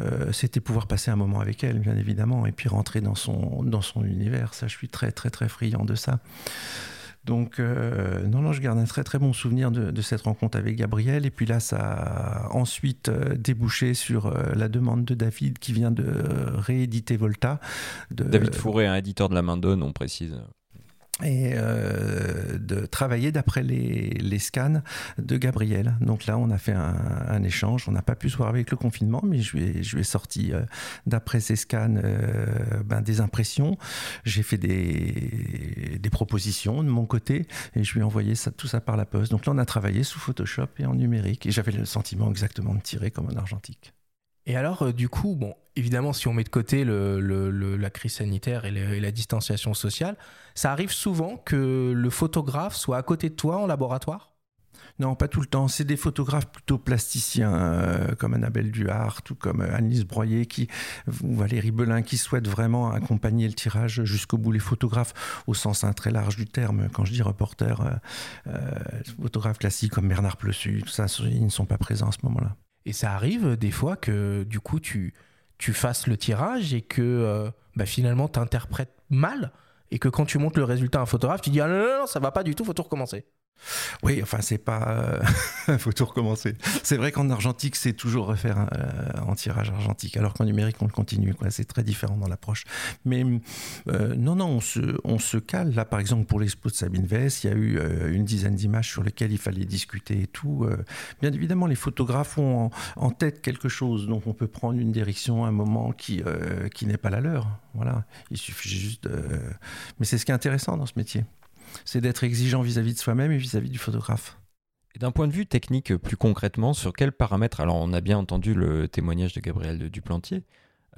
euh, c'était pouvoir passer un moment avec elle, bien évidemment, et puis rentrer dans son, dans son univers. Ça, je suis très, très, très friand de ça. Donc, euh, non, non, je garde un très très bon souvenir de, cette rencontre avec Gabriel. Et puis là, ça a ensuite euh, débouché sur euh, la demande de David qui vient de rééditer Volta. David Fourré, un éditeur de la main d'Onne, on précise et euh, de travailler d'après les, les, scans de Gabriel. Donc là, on a fait un, un échange. On n'a pas pu se voir avec le confinement, mais je lui ai, je lui ai sorti euh, d'après ces scans euh, ben, des impressions. J'ai fait des, des, propositions de mon côté et je lui ai envoyé ça, tout ça par la poste. Donc là, on a travaillé sous Photoshop et en numérique et j'avais le sentiment exactement de tirer comme un argentique. Et alors, euh, du coup, bon, évidemment, si on met de côté la crise sanitaire et, la distanciation sociale, ça arrive souvent que le photographe soit à côté de toi en laboratoire? Non, pas tout le temps. C'est des photographes plutôt plasticiens, euh, comme Annabelle Duhart ou comme euh, Annelise Broyer ou Valérie Belin, qui souhaitent vraiment accompagner le tirage jusqu'au bout. Les photographes, au sens très large du terme, quand je dis reporter, photographes classiques comme Bernard Plessu, tout ça, ils ne sont pas présents à ce moment-là. Et ça arrive des fois que du coup tu, tu fasses le tirage et que euh, bah, finalement tu interprètes mal et que quand tu montres le résultat à un photographe, tu dis ah non, non, non, ça va pas du tout, faut tout recommencer. Oui, enfin, c'est pas. Il faut tout recommencer. C'est vrai qu'en argentique, c'est toujours refaire euh, en tirage argentique, alors qu'en numérique, on le continue. C'est très différent dans l'approche. Mais euh, non, non, on se, on se cale. Là, par exemple, pour l'expo de Sabine Vess, il y a eu euh, une dizaine d'images sur lesquelles il fallait discuter et tout. bien évidemment, les photographes ont en, tête quelque chose, donc on peut prendre une direction, un moment qui, qui n'est pas la leur. Voilà. Il suffit juste de. Mais c'est ce qui est intéressant dans ce métier c'est d'être exigeant vis-à-vis de soi-même et vis-à-vis du photographe. D'un point de vue technique, plus concrètement, sur quels paramètres Alors, on a bien entendu le témoignage de Gabriel Duplantier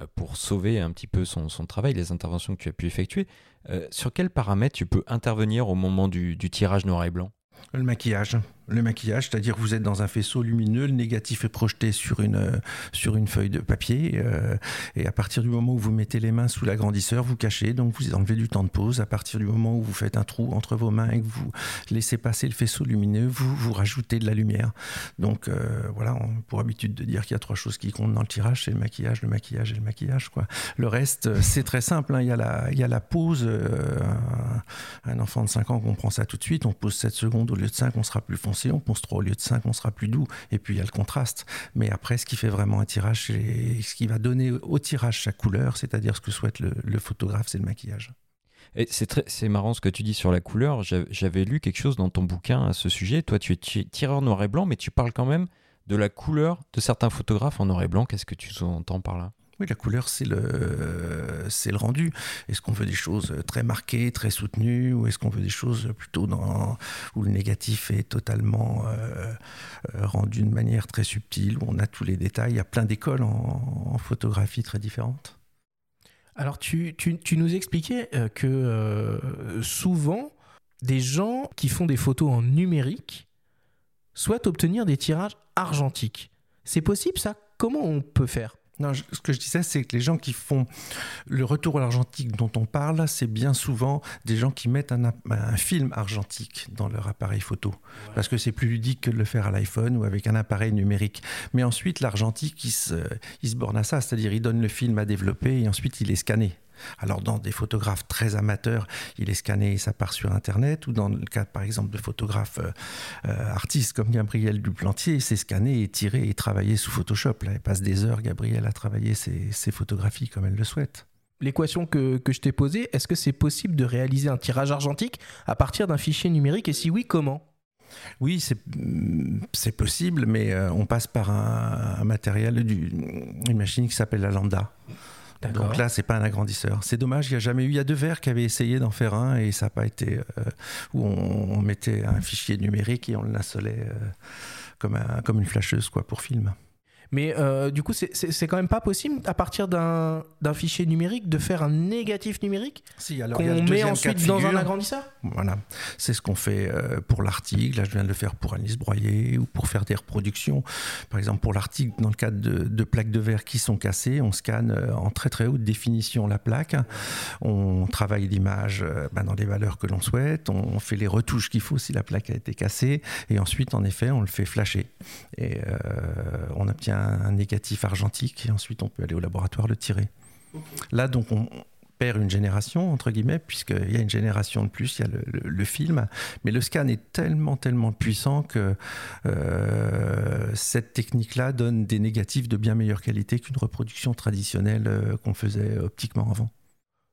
euh, pour sauver un petit peu son, travail, les interventions que tu as pu effectuer. Euh, sur quels paramètres tu peux intervenir au moment du tirage noir et blanc? Le maquillage le maquillage, c'est-à-dire vous êtes dans un faisceau lumineux, le négatif est projeté sur une, euh, sur une feuille de papier, euh, et à partir du moment où vous mettez les mains sous l'agrandisseur, vous cachez, donc vous enlevez du temps de pause. À partir du moment où vous faites un trou entre vos mains et que vous laissez passer le faisceau lumineux, vous, vous rajoutez de la lumière. Donc euh, voilà, on pour habitude de dire qu'il y a trois choses qui comptent dans le tirage, c'est le maquillage, le maquillage et le maquillage. Le reste, c'est très simple, hein. il, y a la, il y a la pause. un enfant de 5 ans comprend ça tout de suite, on pose 7 secondes au lieu de 5, on sera plus foncé on pense 3 au lieu de 5, on sera plus doux. Et puis il y a le contraste. Mais après, ce qui fait vraiment un tirage, ce qui va donner au tirage sa couleur, c'est-à-dire ce que souhaite le, photographe, c'est le maquillage. C'est marrant ce que tu dis sur la couleur. J'avais lu quelque chose dans ton bouquin à ce sujet. Toi, tu es tireur noir et blanc, mais tu parles quand même de la couleur de certains photographes en noir et blanc. Qu'est-ce que tu entends par là? Oui, la couleur, c'est le, c'est le rendu. Est-ce qu'on veut des choses très marquées, très soutenues, ou est-ce qu'on veut des choses plutôt dans, où le négatif est totalement euh, euh, rendu de manière très subtile, où on a tous les détails? Il y a plein d'écoles en, photographie très différentes. Alors, tu, tu, nous expliquais euh, que souvent, des gens qui font des photos en numérique souhaitent obtenir des tirages argentiques. C'est possible ça? Comment on peut faire? Non, ce que je disais, c'est que les gens qui font le retour à l'argentique dont on parle, c'est bien souvent des gens qui mettent un, film argentique dans leur appareil photo. Parce que c'est plus ludique que de le faire à l'iPhone ou avec un appareil numérique. Mais ensuite, l'argentique, il se, il se borne à ça. C'est-à-dire, il donne le film à développer et ensuite, il est scanné. Alors dans des photographes très amateurs, il est scanné et ça part sur Internet, ou dans le cas par exemple de photographes euh, euh, artistes comme Gabriel Duplantier, c'est scanné et tiré et travaillé sous Photoshop. Là, il passe des heures, Gabriel, à travailler ses, photographies comme elle le souhaite. L'équation que, que, je t'ai posée, est-ce que c'est possible de réaliser un tirage argentique à partir d'un fichier numérique et si oui, comment? Oui, c'est possible, mais euh, on passe par un, matériel, une machine qui s'appelle la Lambda. Donc là, c'est pas un agrandisseur. C'est dommage, il n'y a jamais eu. Il y a deux verres qui avaient essayé d'en faire un et ça n'a pas été. Euh, où on, mettait un fichier numérique et on le nacelait euh, comme, un, comme une flasheuse quoi, pour film. Mais euh, du coup, c'est quand même pas possible à partir d'un fichier numérique de faire un négatif numérique si, qu'on met ensuite dans un agrandisseur Voilà, c'est ce qu'on fait euh, pour l'article. Là, je viens de le faire pour Alice Broyer ou pour faire des reproductions. Par exemple, pour l'article, dans le cadre de, plaques de verre qui sont cassées, on scanne euh, en très très haute définition la plaque. On travaille l'image ben, dans les valeurs que l'on souhaite. On fait les retouches qu'il faut si la plaque a été cassée. Et ensuite, en effet, on le fait flasher. Et on obtient un, négatif argentique et ensuite on peut aller au laboratoire le tirer. Là, donc, on perd une génération, entre guillemets, puisqu'il y a une génération de plus, il y a le, film, mais le scan est tellement, tellement puissant que euh, cette technique-là donne des négatifs de bien meilleure qualité qu'une reproduction traditionnelle euh, qu'on faisait optiquement avant.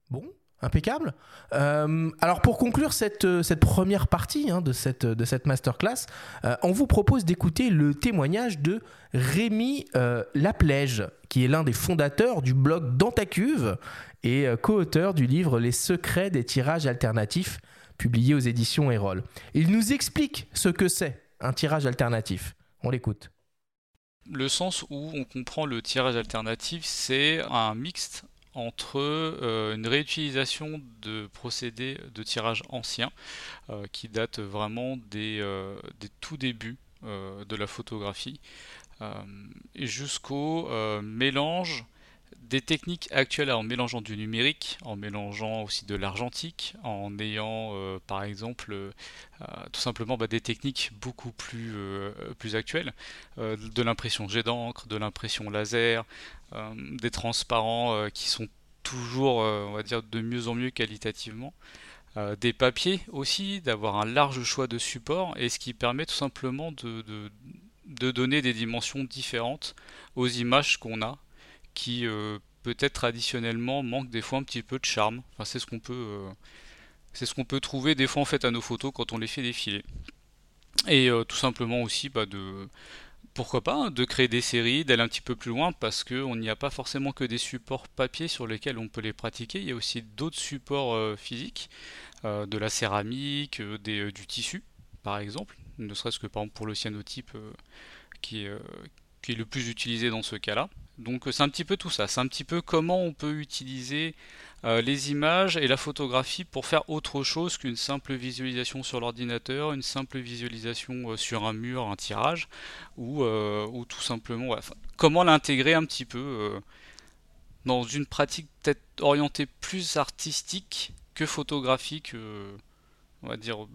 Bon, Impeccable. Euh, alors pour conclure cette, euh, cette première partie hein, de, cette, de cette masterclass, euh, on vous propose d'écouter le témoignage de Rémi Laplège, qui est l'un des fondateurs du blog Dantacuve et co-auteur du livre Les secrets des tirages alternatifs, publié aux éditions Erol. Il nous explique ce que c'est un tirage alternatif. On l'écoute. Le sens où on comprend le tirage alternatif, c'est un mixte entre euh, une réutilisation de procédés de tirage anciens euh, qui datent vraiment des, euh, tout débuts de la photographie jusqu'au mélange des techniques actuelles. En mélangeant du numérique, en mélangeant aussi de l'argentique, en ayant par exemple tout simplement bah, des techniques beaucoup plus, plus actuelles, de l'impression jet d'encre, de l'impression laser, des transparents qui sont toujours, euh, on va dire, de mieux en mieux qualitativement. Euh, des papiers aussi, d'avoir un large choix de supports, et ce qui permet tout simplement de, donner des dimensions différentes aux images qu'on a, qui euh, peut-être traditionnellement manquent des fois un petit peu de charme. Enfin, c'est ce qu'on peut, ce qu'on peut trouver des fois en fait à nos photos quand on les fait défiler. Et tout simplement aussi bah, de, pourquoi pas, hein, de créer des séries, d'aller un petit peu plus loin, parce qu'on n'y a pas forcément que des supports papier sur lesquels on peut les pratiquer, il y a aussi d'autres supports euh, physiques, euh, de la céramique, euh, du tissu, par exemple, ne serait-ce que par exemple pour le cyanotype qui est le plus utilisé dans ce cas-là. Donc c'est un petit peu tout ça, c'est un petit peu comment on peut utiliser euh, les images et la photographie pour faire autre chose qu'une simple visualisation sur l'ordinateur, une simple visualisation euh, sur un mur, un tirage, ou, euh, ou tout simplement comment l'intégrer un petit peu dans une pratique peut-être orientée plus artistique que photographique, on va dire,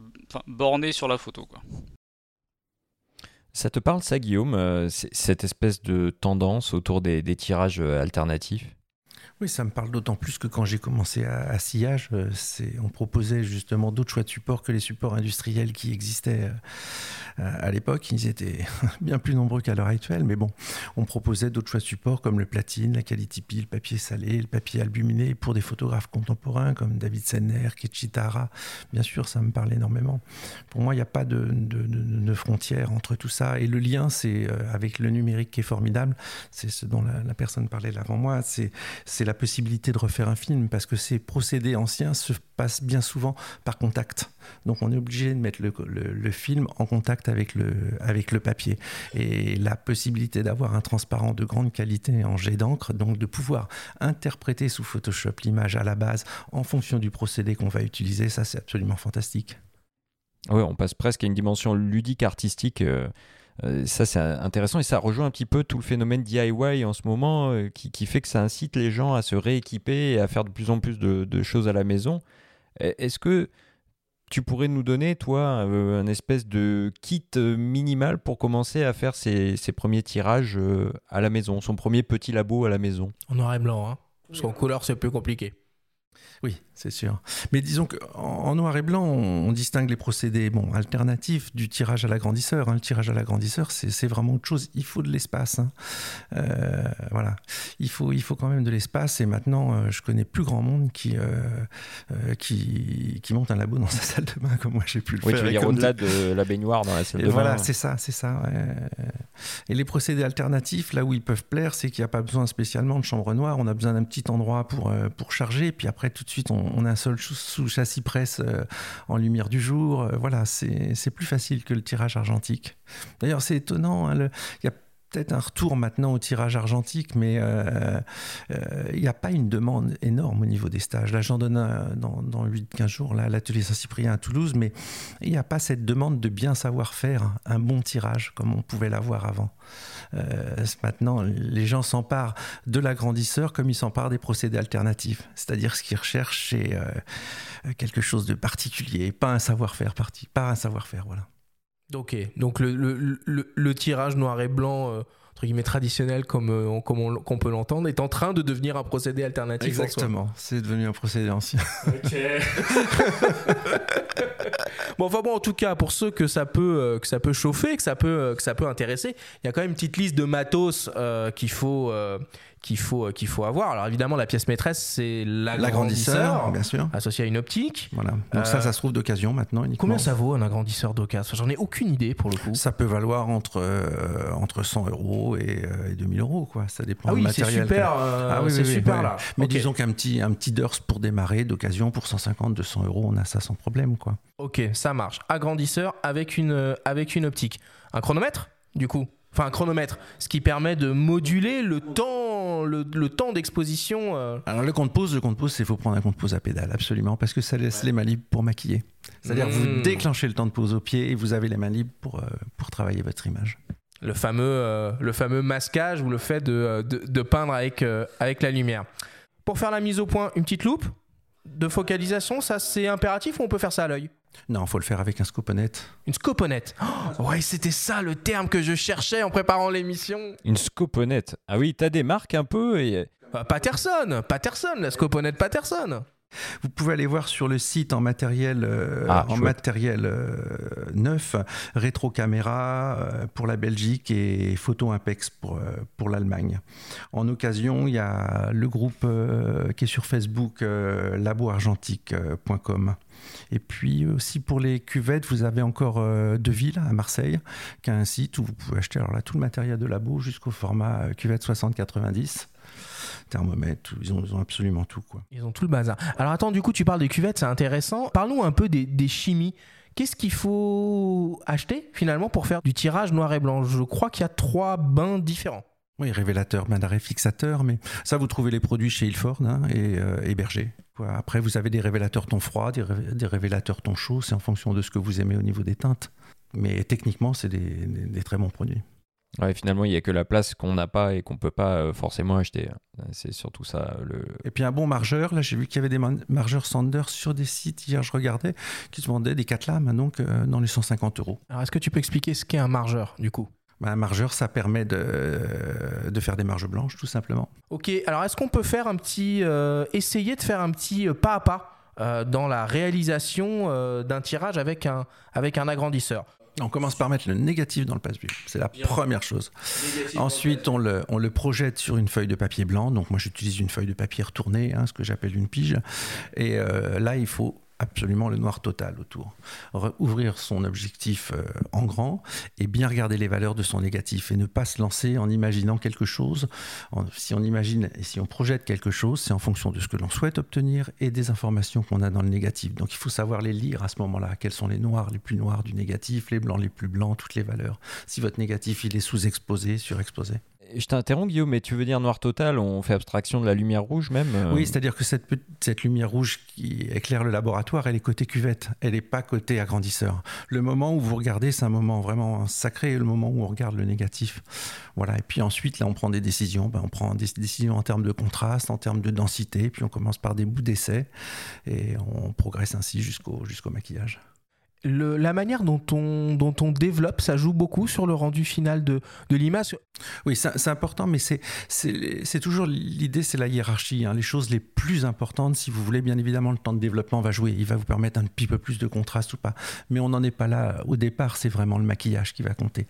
bornée sur la photo. Quoi. Ça te parle ça, Guillaume, cette espèce de tendance autour des tirages alternatifs? Oui, ça me parle d'autant plus que quand j'ai commencé à, sillage, euh, on proposait justement d'autres choix de supports que les supports industriels qui existaient euh, à l'époque. Ils étaient bien plus nombreux qu'à l'heure actuelle, mais bon, on proposait d'autres choix de supports comme le platine, la qualitypie, le papier salé, le papier albuminé pour des photographes contemporains comme David Senner, Kichitara. Bien sûr, ça me parle énormément. Pour moi, il n'y a pas de, de, frontière entre tout ça. Et le lien, c'est euh, avec le numérique qui est formidable. C'est ce dont la, personne parlait avant moi. C'est possibilité de refaire un film parce que ces procédés anciens se passent bien souvent par contact. Donc on est obligé de mettre le, film en contact avec le, avec le papier. Et la possibilité d'avoir un transparent de grande qualité en jet d'encre, donc de pouvoir interpréter sous Photoshop l'image à la base en fonction du procédé qu'on va utiliser, ça c'est absolument fantastique. Oui, on passe presque à une dimension ludique artistique. Euh, euh, ça, c'est intéressant et ça rejoint un petit peu tout le phénomène DIY en ce moment euh, qui, fait que ça incite les gens à se rééquiper et à faire de plus en plus de, choses à la maison. E, est-ce que tu pourrais nous donner, toi, euh, un espèce de kit minimal pour commencer à faire ses, premiers tirages à la maison, son premier petit labo à la maison? En noir et blanc, hein parce qu'en couleur, c'est plus compliqué. Oui, c'est sûr. Mais disons qu'en noir et blanc, on, distingue les procédés bon, alternatifs du tirage à l'agrandisseur. Hein. Le tirage à l'agrandisseur, c'est vraiment autre chose. Il faut de l'espace. Hein. Euh, voilà. Il faut, il faut quand même de l'espace. Et maintenant, euh, je connais plus grand monde qui, euh, qui, qui, monte un labo dans sa salle de bain comme moi j'ai pu le oui, faire. Tu veux au-delà de la baignoire dans la salle de bain. Voilà, c'est ça, c'est ça. Et les procédés alternatifs, là où ils peuvent plaire, c'est qu'il n'y a pas besoin spécialement de chambre noire. On a besoin d'un petit endroit pour, pour charger. Puis après, tout de suite, on, a un seul sous châssis presse euh, en lumière du jour. Euh, voilà, c'est plus facile que le tirage argentique. D'ailleurs, c'est étonnant. Hein, il y a peut-être un retour maintenant au tirage argentique, mais euh, il n'y a pas une demande énorme au niveau des stages. Là, j'en donne dans, dans 8-15 jours là, à l'atelier Saint-Cyprien à Toulouse, mais il n'y a pas cette demande de bien savoir faire un bon tirage comme on pouvait l'avoir avant. Euh, maintenant, les gens s'emparent de l'agrandisseur comme ils s'emparent des procédés alternatifs. C'est-à-dire ce qu'ils recherchent, c'est euh, quelque chose de particulier, pas un savoir-faire parti, pas un savoir-faire, voilà. Ok, donc le, le, tirage noir et blanc euh, entre guillemets traditionnel comme, on, comme on, peut l'entendre est en train de devenir un procédé alternatif. Exactement, c'est devenu un procédé ancien. Ok. bon, enfin bon, en tout cas, pour ceux que ça peut, euh, que ça peut chauffer, que ça peut, euh, que ça peut intéresser, il y a quand même une petite liste de matos euh, qu'il faut, qu'il faut, qu'il faut avoir. Alors évidemment, la pièce maîtresse, c'est l'agrandisseur, bien sûr, associé à une optique. Voilà. Donc ça, ça se trouve d'occasion maintenant. Uniquement. Combien ça vaut un agrandisseur d'occasion? J'en ai aucune idée pour le coup. Ça peut valoir entre, entre 100 euros et, 2000 euros, quoi. Ça dépend ah du matériel. Super, ah oui, c'est super là. Mais disons qu'un petit, un petit Durst pour démarrer d'occasion pour 150, 200 euros, on a ça sans problème, quoi. Ok, ça marche. Agrandisseur avec une, euh, avec une optique. Un chronomètre, du coup? Enfin, un chronomètre, ce qui permet de moduler le temps, le, temps d'exposition. Euh. Alors, le compte-pause, le compte-pause, c'est faut prendre un compte-pause à pédale, absolument, parce que ça laisse les mains libres pour maquiller. C'est-à-dire, vous hmm. déclenchez le temps de pause au pied et vous avez les mains libres pour, euh, pour travailler votre image. Le fameux, le fameux masquage ou le fait de, de, de peindre avec, avec la lumière. Pour faire la mise au point, une petite loupe de focalisation, ça c'est impératif ou on peut faire ça à l'œil? Non, faut le faire avec un scoponette. Une scoponette oh, Ouais, c'était ça le terme que je cherchais en préparant l'émission. Une scoponette Ah oui, t'as des marques un peu et... Euh, Patterson Patterson, la scoponette Patterson vous pouvez aller voir sur le site en matériel, euh, ah, en matériel euh, neuf, rétro caméra pour la Belgique et photo Impex pour, pour l'Allemagne. En occasion, il y a le groupe qui est sur Facebook, laboargentique.com. Et puis aussi pour les cuvettes, vous avez encore euh, Deville à Marseille, qui a un site où vous pouvez acheter alors là, tout le matériel de labo jusqu'au format euh, cuvette 60-90 thermomètre, ils ont, absolument tout. Quoi. Ils ont tout le bazar. Alors attends, du coup, tu parles des cuvettes, c'est intéressant. Parlons un peu des, des chimies. Qu'est-ce qu'il faut acheter finalement pour faire du tirage noir et blanc? Je crois qu'il y a trois bains différents. Oui, révélateur, bain d'arrêt, fixateur, mais ça, vous trouvez les produits chez Ilford hein, et, euh, Berger. Après, vous avez des révélateurs ton froid, des, révélateurs ton chaud, c'est en fonction de ce que vous aimez au niveau des teintes. Mais techniquement, c'est des, très bons produits. Ouais, finalement, il n'y a que la place qu'on n'a pas et qu'on ne peut pas euh, forcément acheter. Hein. C'est surtout ça. Le... Et puis un bon margeur, là j'ai vu qu'il y avait des margeurs Sanders sur des sites, hier je regardais, qui se vendaient des 4 lames, donc euh, dans les 150 euros. Alors est-ce que tu peux expliquer ce qu'est un margeur du coup? Un margeur, ça permet de, de, faire des marges blanches, tout simplement. Ok, alors est-ce qu'on peut faire un petit, essayer de faire un petit pas à pas dans la réalisation d'un tirage avec un, avec un agrandisseur? On commence par mettre le négatif dans le passe-vue. C'est la première chose. Ensuite, on le, on le, projette sur une feuille de papier blanc. Donc, moi, j'utilise une feuille de papier retournée, hein, ce que j'appelle une pige. Et euh, là, il faut absolument le noir total autour. ouvrir son objectif euh, en grand et bien regarder les valeurs de son négatif et ne pas se lancer en imaginant quelque chose. si on imagine et si on projette quelque chose, c'est en fonction de ce que l'on souhaite obtenir et des informations qu'on a dans le négatif. Donc il faut savoir les lire à ce moment-là. Quels sont les noirs les plus noirs du négatif, les blancs les plus blancs, toutes les valeurs. Si votre négatif il est sous-exposé, surexposé je t'interromps Guillaume, mais tu veux dire noir total On fait abstraction de la lumière rouge même euh Oui, c'est-à-dire que cette, lumière rouge qui éclaire le laboratoire, elle est côté cuvette, elle n'est pas côté agrandisseur. Le moment où vous regardez, c'est un moment vraiment sacré, le moment où on regarde le négatif. Voilà, et puis ensuite, là, on prend des décisions. Ben, on prend des décisions en termes de contraste, en termes de densité, puis on commence par des bouts d'essai, et on progresse ainsi jusqu'au jusqu'au maquillage la manière dont on, dont on développe, ça joue beaucoup sur le rendu final de, de l'image. Oui, c'est important, mais c'est toujours l'idée, c'est la hiérarchie. Hein. Les choses les plus importantes, si vous voulez, bien évidemment, le temps de développement va jouer. Il va vous permettre un petit peu plus de contraste ou pas. Mais on n'en est pas là. Au départ, c'est vraiment le maquillage qui va compter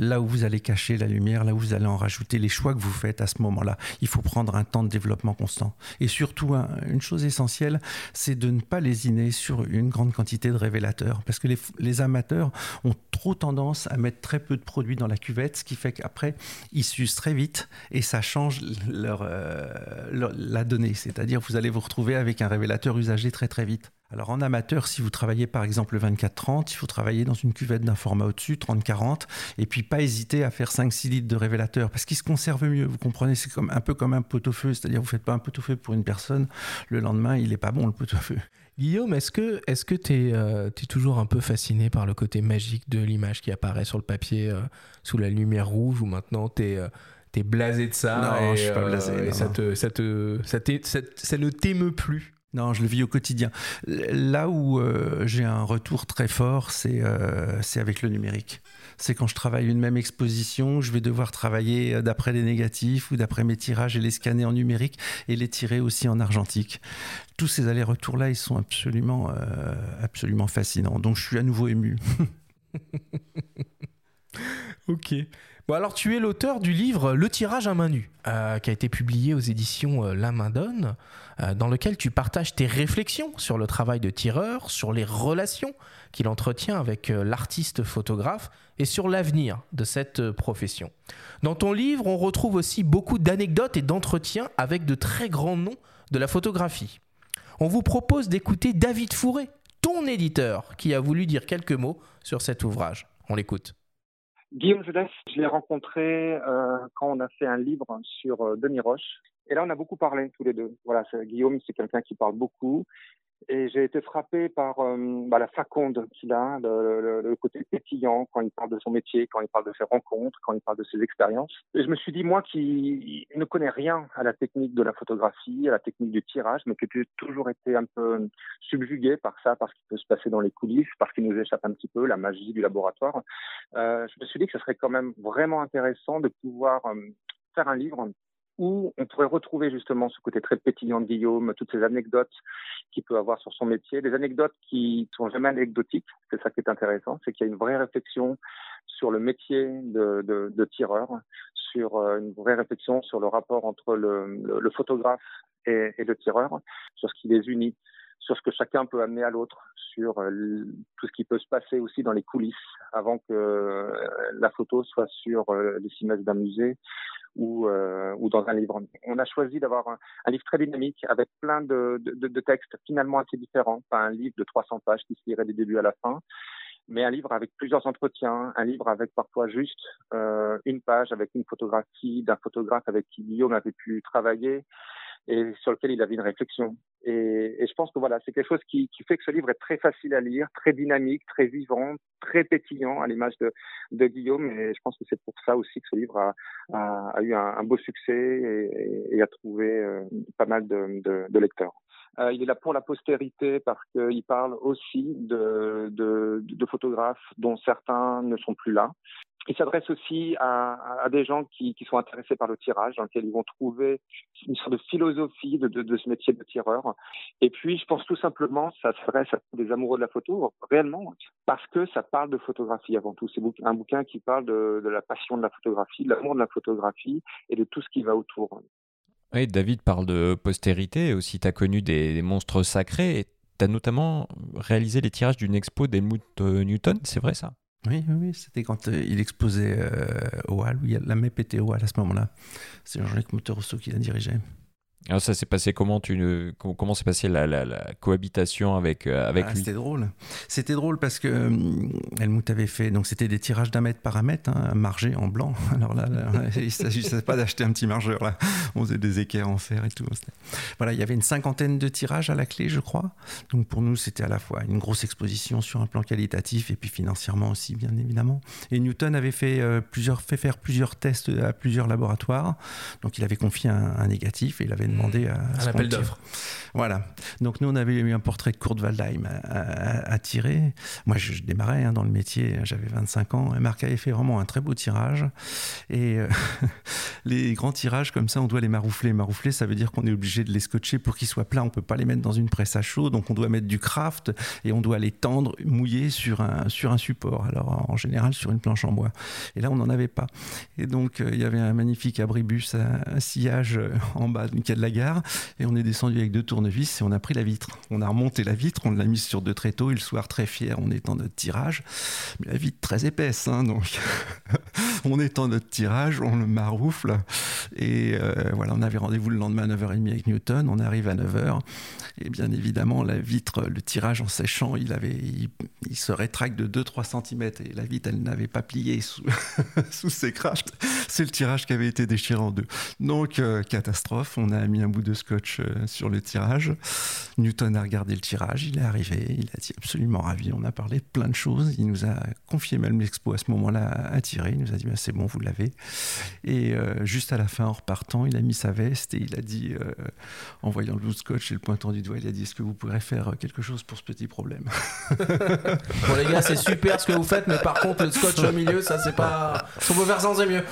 là où vous allez cacher la lumière, là où vous allez en rajouter, les choix que vous faites à ce moment-là. Il faut prendre un temps de développement constant. Et surtout, une chose essentielle, c'est de ne pas lésiner sur une grande quantité de révélateurs. Parce que les, amateurs ont trop tendance à mettre très peu de produits dans la cuvette, ce qui fait qu'après, ils s'usent très vite et ça change leur, euh, la donnée. C'est-à-dire, vous allez vous retrouver avec un révélateur usagé très très vite. Alors en amateur, si vous travaillez par exemple le 24-30, il faut travailler dans une cuvette d'un format au-dessus, 30-40, et puis pas hésiter à faire 5-6 litres de révélateur, parce qu'il se conserve mieux, vous comprenez, c'est comme, un peu comme un pot-au-feu, c'est-à-dire vous ne faites pas un pot-au-feu pour une personne, le lendemain il n'est pas bon le pot-au-feu. Guillaume, est-ce que est-ce que tu es, euh, toujours un peu fasciné par le côté magique de l'image qui apparaît sur le papier euh, sous la lumière rouge, ou maintenant tu es... Euh, blasé de ça non, et, je suis pas blasé. ça, te, ça, te, ça, ça ne t'émeut plus? Non, je le vis au quotidien. Là où euh, j'ai un retour très fort, euh, c'est avec le numérique. C'est quand je travaille une même exposition, je vais devoir travailler euh, d'après les négatifs ou d'après mes tirages et les scanner en numérique et les tirer aussi en argentique. Tous ces allers-retours-là, ils sont absolument, absolument fascinants. Donc je suis à nouveau ému. ok. Bon, alors tu es l'auteur du livre Le tirage à main nue, qui a été publié aux éditions La Main Donne. Euh, dans lequel tu partages tes réflexions sur le travail de tireur, sur les relations qu'il entretient avec euh, l'artiste photographe et sur l'avenir de cette euh, profession. Dans ton livre, on retrouve aussi beaucoup d'anecdotes et d'entretiens avec de très grands noms de la photographie. On vous propose d'écouter David Fourré, ton éditeur, qui a voulu dire quelques mots sur cet ouvrage. On l'écoute. Guillaume Jeunesse, je l'ai rencontré quand on a fait un livre sur Denis Roche, et là, on a beaucoup parlé tous les deux. Voilà, Guillaume, c'est quelqu'un qui parle beaucoup. Et j'ai été frappé par euh, bah, la faconde qu'il a, le, côté pétillant quand il parle de son métier, quand il parle de ses rencontres, quand il parle de ses expériences. Et je me suis dit, moi qui ne connais rien à la technique de la photographie, à la technique du tirage, mais qui ai toujours été un peu subjugué par ça, parce qu'il peut se passer dans les coulisses, parce qu'il nous échappe un petit peu la magie du laboratoire, euh, je me suis dit que ce serait quand même vraiment intéressant de pouvoir euh, faire un livre où on pourrait retrouver justement ce côté très pétillant de Guillaume, toutes ces anecdotes qu'il peut avoir sur son métier, des anecdotes qui sont jamais anecdotiques, c'est ça qui est intéressant, c'est qu'il y a une vraie réflexion sur le métier de, tireur, sur euh, une vraie réflexion sur le rapport entre le, photographe et, le tireur, sur ce qui les unit, sur ce que chacun peut amener à l'autre, sur euh, tout ce qui peut se passer aussi dans les coulisses avant que euh, la photo soit sur les images d'un musée, ou, euh, ou dans un livre. On a choisi d'avoir un, livre très dynamique avec plein de, de, de, textes finalement assez différents, pas un livre de 300 pages qui se lirait du début à la fin, mais un livre avec plusieurs entretiens, un livre avec parfois juste euh, une page avec une photographie d'un photographe avec qui Guillaume avait pu travailler et sur lequel il avait une réflexion. Et, et je pense que voilà, c'est quelque chose qui, qui, fait que ce livre est très facile à lire, très dynamique, très vivant, très pétillant à l'image de, de, Guillaume. Et je pense que c'est pour ça aussi que ce livre a, a, a eu un, beau succès et, et a trouvé euh, pas mal de, de, de lecteurs. Euh, il est là pour la postérité parce qu'il parle aussi de, de, de, photographes dont certains ne sont plus là. Il s'adresse aussi à, des gens qui, sont intéressés par le tirage, dans lequel ils vont trouver une sorte de philosophie de, ce métier de tireur. Et puis, je pense tout simplement, ça s'adresse à des amoureux de la photo, réellement, parce que ça parle de photographie avant tout. C'est un bouquin qui parle de, la passion de la photographie, de l'amour de la photographie et de tout ce qui va autour. Oui, David parle de postérité, aussi tu as connu des, monstres sacrés, tu as notamment réalisé les tirages d'une expo d'Helmut Newton, c'est vrai ça? Oui, oui, c'était quand euh, il exposait euh, au Hall, où la MEP était au Hall à ce moment-là. C'est Jean-Luc Motorosso qui l'a dirigé. Alors ça s'est passé comment tu comment s'est passée la, la, cohabitation avec euh, avec ah, lui? C'était drôle. C'était drôle parce que euh, Helmut avait fait donc c'était des tirages d'un mètre par un mètre, hein, margé en blanc. Alors là, il s'agissait pas d'acheter un petit margeur là. On faisait des équerres en fer et tout. Voilà, il y avait une cinquantaine de tirages à la clé, je crois. Donc pour nous, c'était à la fois une grosse exposition sur un plan qualitatif et puis financièrement aussi, bien évidemment. Et Newton avait fait euh, plusieurs fait faire plusieurs tests à plusieurs laboratoires. Donc il avait confié un, un négatif et il avait demandé à, à l'appel d'offres. Voilà. Donc nous, on avait eu un portrait de Kurt Waldheim à, tirer. Moi, je, démarrais hein, dans le métier, j'avais 25 ans. Et Marc avait fait vraiment un très beau tirage. Et euh, les grands tirages comme ça, on doit les maroufler. Maroufler, ça veut dire qu'on est obligé de les scotcher pour qu'ils soient plats. On peut pas les mettre dans une presse à chaud. Donc on doit mettre du craft et on doit les tendre, mouiller sur un, sur un support. Alors en général, sur une planche en bois. Et là, on n'en avait pas. Et donc, euh, il y avait un magnifique abribus, un, sillage euh, en bas du quai la gare. Et on est descendu avec deux tournevis et on a pris la vitre. On a remonté la vitre, on l'a mise sur deux tréteaux et le soir très fier, on est en notre tirage. Mais la vitre très épaisse, hein, donc on est en notre tirage, on le maroufle et euh, voilà, on avait rendez-vous le lendemain à 9h30 avec Newton, on arrive à 9h et bien évidemment la vitre, le tirage en séchant, il, avait, il, se rétracte de 2-3 cm et la vitre elle n'avait pas plié sous, sous ses crashs. C'est le tirage qui avait été déchiré en deux. Donc euh, catastrophe, on a mis un bout de scotch euh, sur le tirage Newton a regardé le tirage, il est arrivé, il a dit absolument ravi. On a parlé de plein de choses. Il nous a confié même l'expo à ce moment-là à tirer. Il nous a dit bah, c'est bon, vous l'avez. Et euh, juste à la fin, en repartant, il a mis sa veste et il a dit, euh, en voyant le blue scotch et le pointant du doigt, il a dit est-ce que vous pourrez faire quelque chose pour ce petit problème? Bon les gars, c'est super ce que vous faites, mais par contre le scotch au milieu, ça c'est pas. On peut faire sans c'est mieux.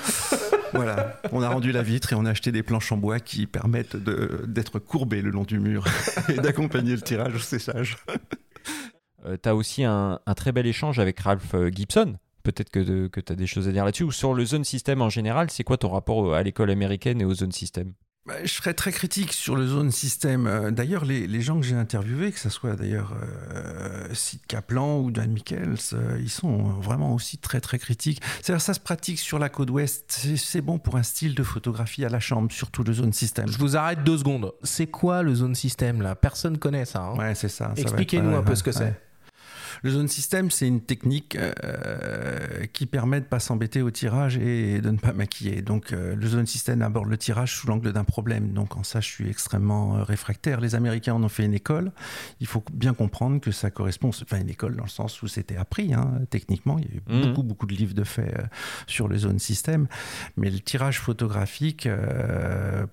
Voilà, on a rendu la vitre et on a acheté des planches en bois qui permettent d'être courbées le long du mur et d'accompagner le tirage au séchage. Euh, tu as aussi un, très bel échange avec Ralph euh, Gibson. Peut-être que, que tu as des choses à dire là-dessus. Ou sur le zone system en général, c'est quoi ton rapport à l'école américaine et au zone system je serais très critique sur le zone système. Euh, d'ailleurs, les, gens que j'ai interviewés, que ce soit d'ailleurs euh, Sid Kaplan ou Dan Michels, euh, ils sont vraiment aussi très très critiques. C'est-à-dire ça se pratique sur la côte ouest. C'est bon pour un style de photographie à la chambre, surtout le zone système. Je vous arrête deux secondes. C'est quoi le zone système là? Personne connaît ça. Hein ouais, c'est ça. Expliquez-nous un peu ce que c'est. Le zone system, c'est une technique euh, qui permet de ne pas s'embêter au tirage et de ne pas maquiller. Donc, euh, le zone system aborde le tirage sous l'angle d'un problème. Donc, en ça, je suis extrêmement euh, réfractaire. Les Américains en ont fait une école. Il faut bien comprendre que ça correspond, enfin, une école dans le sens où c'était appris, hein, techniquement. Il y a eu mmh. beaucoup, beaucoup de livres de faits sur le zone system. Mais le tirage photographique,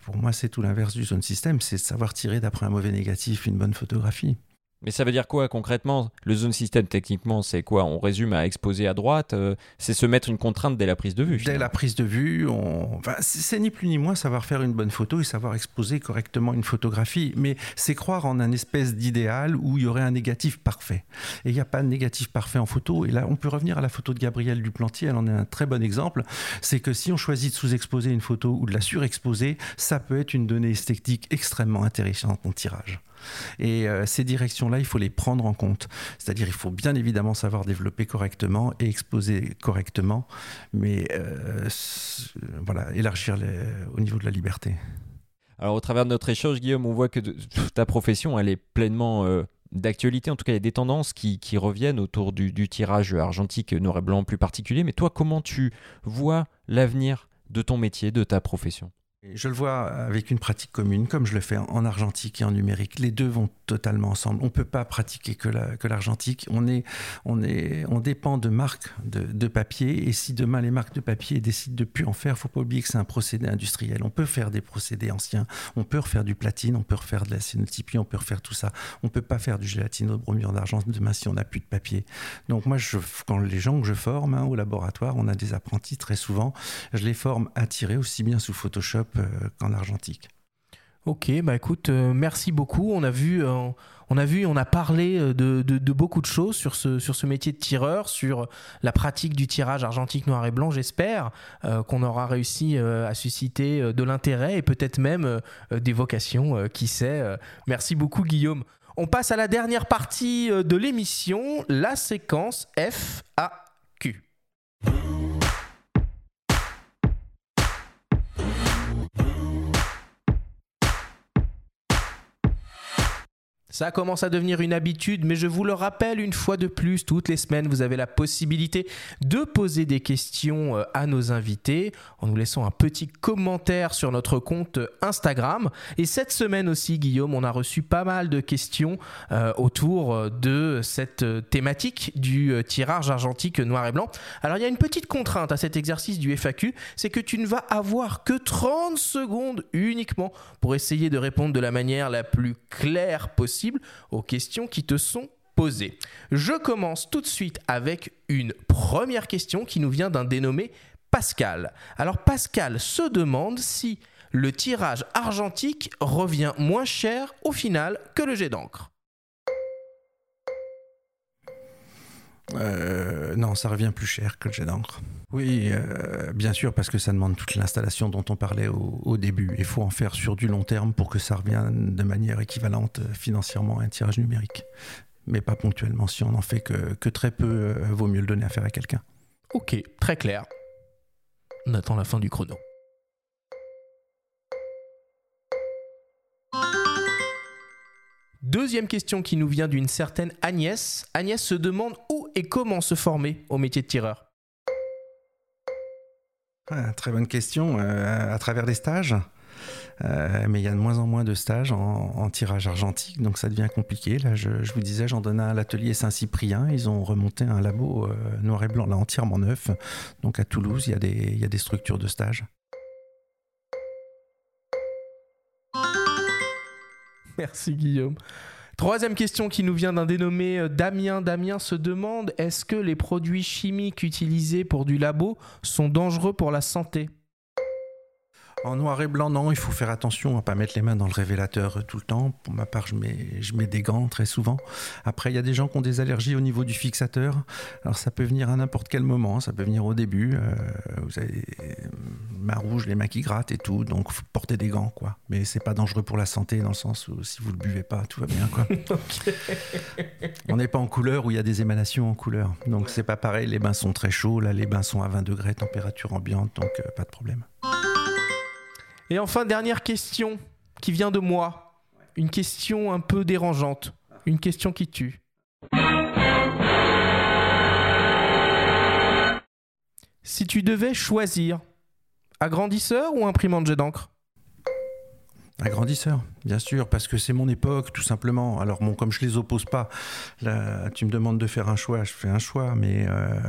pour moi, c'est tout l'inverse du zone system. C'est savoir tirer d'après un mauvais négatif une bonne photographie. Mais ça veut dire quoi concrètement? Le zone system techniquement, c'est quoi? On résume à exposer à droite, euh, c'est se mettre une contrainte dès la prise de vue. Dès la prise de vue, on... c'est ni plus ni moins savoir faire une bonne photo et savoir exposer correctement une photographie. Mais c'est croire en un espèce d'idéal où il y aurait un négatif parfait. Et il n'y a pas de négatif parfait en photo. Et là, on peut revenir à la photo de Gabrielle Duplantier, elle en est un très bon exemple. C'est que si on choisit de sous-exposer une photo ou de la surexposer, ça peut être une donnée esthétique extrêmement intéressante en tirage. Et euh, ces directions-là, il faut les prendre en compte. C'est-à-dire, il faut bien évidemment savoir développer correctement et exposer correctement, mais euh, voilà, élargir au niveau de la liberté. Alors, au travers de notre échange, Guillaume, on voit que ta profession, elle est pleinement euh, d'actualité. En tout cas, il y a des tendances qui, reviennent autour du, du, tirage argentique noir et blanc plus particulier. Mais toi, comment tu vois l'avenir de ton métier, de ta profession? Je le vois avec une pratique commune, comme je le fais en argentique et en numérique. Les deux vont totalement ensemble. On ne peut pas pratiquer que l'argentique. on, dépend de marques de, papier. Et si demain les marques de papier décident de plus en faire, il ne faut pas oublier que c'est un procédé industriel. On peut faire des procédés anciens. On peut refaire du platine, on peut refaire de la cénotypie, on peut refaire tout ça. On ne peut pas faire du gélatine bromure d'argent demain si on n'a plus de papier. Donc moi, quand les gens que je forme hein, au laboratoire, on a des apprentis très souvent, je les forme à tirer aussi bien sous Photoshop euh, qu'en argentique. Ok, bah écoute, euh, merci beaucoup. On a vu, euh, on a vu, on a parlé de, beaucoup de choses sur ce métier de tireur, sur la pratique du tirage argentique noir et blanc. J'espère qu'on aura réussi à susciter de l'intérêt et peut-être même des vocations, qui sait. merci beaucoup, Guillaume. On passe à la dernière partie de l'émission, la séquence FAQ. Ça commence à devenir une habitude, mais je vous le rappelle une fois de plus, toutes les semaines, vous avez la possibilité de poser des questions euh, à nos invités en nous laissant un petit commentaire sur notre compte Instagram. Et cette semaine aussi, Guillaume, on a reçu pas mal de questions euh, autour euh, de cette thématique du tirage argentique noir et blanc. Alors il y a une petite contrainte à cet exercice du FAQ, c'est que tu ne vas avoir que 30 secondes uniquement pour essayer de répondre de la manière la plus claire possible aux questions qui te sont posées. Je commence tout de suite avec une première question qui nous vient d'un dénommé Pascal. Alors Pascal se demande si le tirage argentique revient moins cher au final que le jet d'encre. Euh, non, ça revient plus cher que le jet d'encre. Oui, euh, bien sûr, parce que ça demande toute l'installation dont on parlait au, début. Il faut en faire sur du long terme pour que ça revienne de manière équivalente euh, financièrement à un tirage numérique. Mais pas ponctuellement. Si on n'en fait que, très peu, vaut mieux le donner à faire à quelqu'un. Ok, très clair. On attend la fin du chrono. Deuxième question qui nous vient d'une certaine Agnès. Agnès se demande et comment se former au métier de tireur. Ah, très bonne question. Euh, à travers des stages euh, mais il y a de moins en moins de stages en, tirage argentique, donc ça devient compliqué. Là, je, vous disais, j'en donnais à l'atelier Saint-Cyprien. Ils ont remonté un labo euh, noir et blanc, là entièrement neuf. Donc à Toulouse, il y, a des, il y a des structures de stage. Merci Guillaume. Troisième question qui nous vient d'un dénommé euh, Damien. Damien se demande est-ce que les produits chimiques utilisés pour du labo sont dangereux pour la santé? En noir et blanc, non, il faut faire attention à pas mettre les mains dans le révélateur tout le temps. Pour ma part, je mets, je mets des gants très souvent. Après, il y a des gens qui ont des allergies au niveau du fixateur. Alors, ça peut venir à n'importe quel moment. Ça peut venir au début. Euh, vous avez mains rouges, les mains qui grattent et tout. Donc, faut porter des gants, quoi. Mais c'est pas dangereux pour la santé dans le sens où si vous le buvez pas, tout va bien, quoi. On n'est pas en couleur où il y a des émanations en couleur. Donc, c'est pas pareil. Les bains sont très chauds. Là, les bains sont à 20 degrés, température ambiante. Donc, euh, pas de problème. Et enfin, dernière question qui vient de moi. Une question un peu dérangeante. Une question qui tue. Si tu devais choisir agrandisseur ou imprimante jet d'encre? Agrandisseur, bien sûr, parce que c'est mon époque, tout simplement. Alors, comme je les oppose pas, tu me demandes de faire un choix, je fais un choix, mais euh,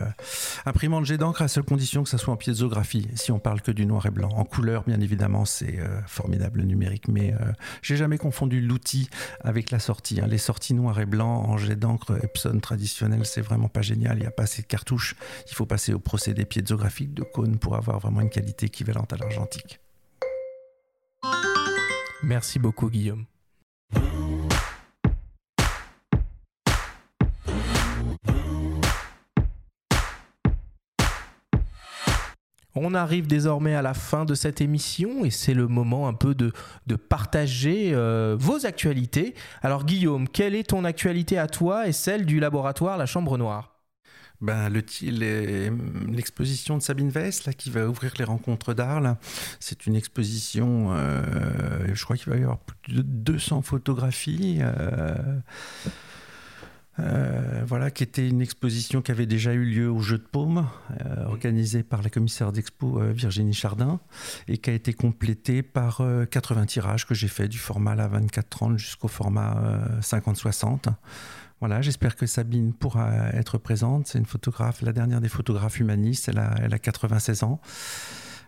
imprimante jet d'encre à seule condition que ça soit en piézographie, si on parle que du noir et blanc. En couleur, bien évidemment, c'est euh, formidable le numérique, mais euh, j'ai jamais confondu l'outil avec la sortie. Hein. Les sorties noir et blanc en jet d'encre Epson traditionnel, c'est vraiment pas génial. Il n'y a pas assez de cartouches. Il faut passer au procédé piézographique de cône pour avoir vraiment une qualité équivalente à l'argentique. Merci beaucoup Guillaume. On arrive désormais à la fin de cette émission et c'est le moment un peu de, partager euh, vos actualités. Alors Guillaume, quelle est ton actualité à toi et celle du laboratoire La Chambre Noire? Ben, l'exposition de Sabine Weiss là, qui va ouvrir les rencontres d'Arles. C'est une exposition, euh, je crois qu'il va y avoir plus de 200 photographies. Euh, Euh, voilà, qui était une exposition qui avait déjà eu lieu au Jeu de Paume, organisée par la commissaire d'expo Virginie Chardin, et qui a été complétée par 80 tirages que j'ai fait du format la 24-30 jusqu'au format 50-60. Voilà, j'espère que Sabine pourra être présente. C'est une photographe, la dernière des photographes humanistes. Elle a, elle a 96 ans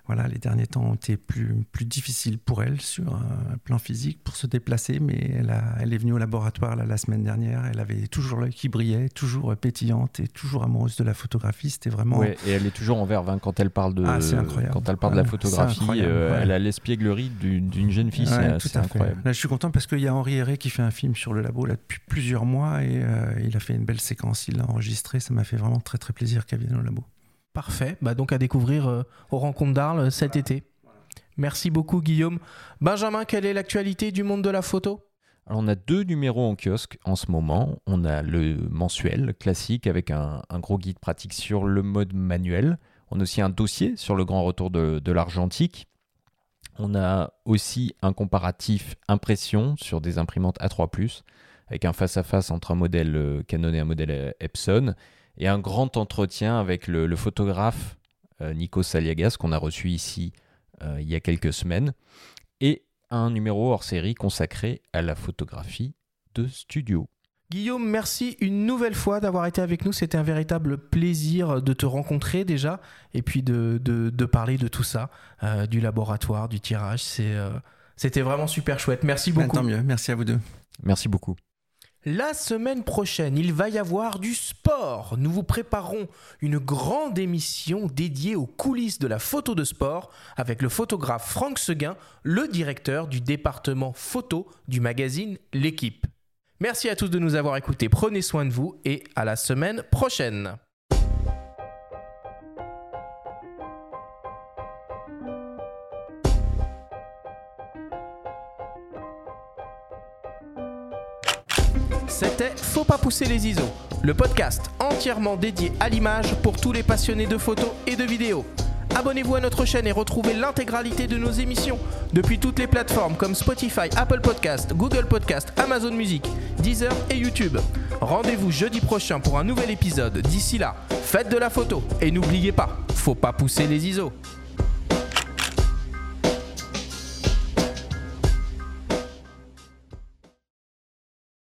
voilà, les derniers temps ont été plus, plus difficiles pour elle sur un plan physique pour se déplacer, mais elle, a, elle est venue au laboratoire la semaine dernière. Elle avait toujours l'œil qui brillait, toujours pétillante et toujours amoureuse de la photographie. C'était vraiment. Ouais, et elle est toujours en verve hein, quand elle parle de. Ah, incroyable. Quand elle parle de la photographie, euh, elle a l'espièglerie d'une jeune fille. c'est incroyable. Là, je suis content parce qu'il y a Henri Herré qui fait un film sur le labo là depuis plusieurs mois et euh, il a fait une belle séquence. Il l'a enregistré. Ça m'a fait vraiment très très plaisir qu'elle vienne au labo. Parfait. Bah donc à découvrir euh, aux rencontres d'Arles euh, cet été. Merci beaucoup Guillaume. Benjamin, quelle est l'actualité du monde de la photo? Alors on a deux numéros en kiosque en ce moment. On a le mensuel classique avec un, gros guide pratique sur le mode manuel. On a aussi un dossier sur le grand retour de, l'argentique. On a aussi un comparatif impression sur des imprimantes A3+, avec un face-à-face entre un modèle euh, Canon et un modèle Epson et un grand entretien avec le, photographe euh, Nico Saliagas qu'on a reçu ici euh, il y a quelques semaines et un numéro hors série consacré à la photographie de studio. Guillaume, merci une nouvelle fois d'avoir été avec nous. C'était un véritable plaisir de te rencontrer déjà et puis de, de, parler de tout ça, euh, du laboratoire, du tirage. C'était vraiment super chouette. Merci ben, beaucoup. tant mieux. Merci à vous deux. Merci beaucoup. La semaine prochaine, il va y avoir du sport. Nous vous préparons une grande émission dédiée aux coulisses de la photo de sport avec le photographe Franck Seguin, le directeur du département photo du magazine L'équipe. Merci à tous de nous avoir écoutés, prenez soin de vous et à la semaine prochaine. C'était Faut pas pousser les ISO, le podcast entièrement dédié à l'image pour tous les passionnés de photos et de vidéos. Abonnez-vous à notre chaîne et retrouvez l'intégralité de nos émissions depuis toutes les plateformes comme Spotify, Apple Podcast, Google Podcast, Amazon Music, Deezer et YouTube. Rendez-vous jeudi prochain pour un nouvel épisode. D'ici là, faites de la photo et n'oubliez pas, faut pas pousser les ISO.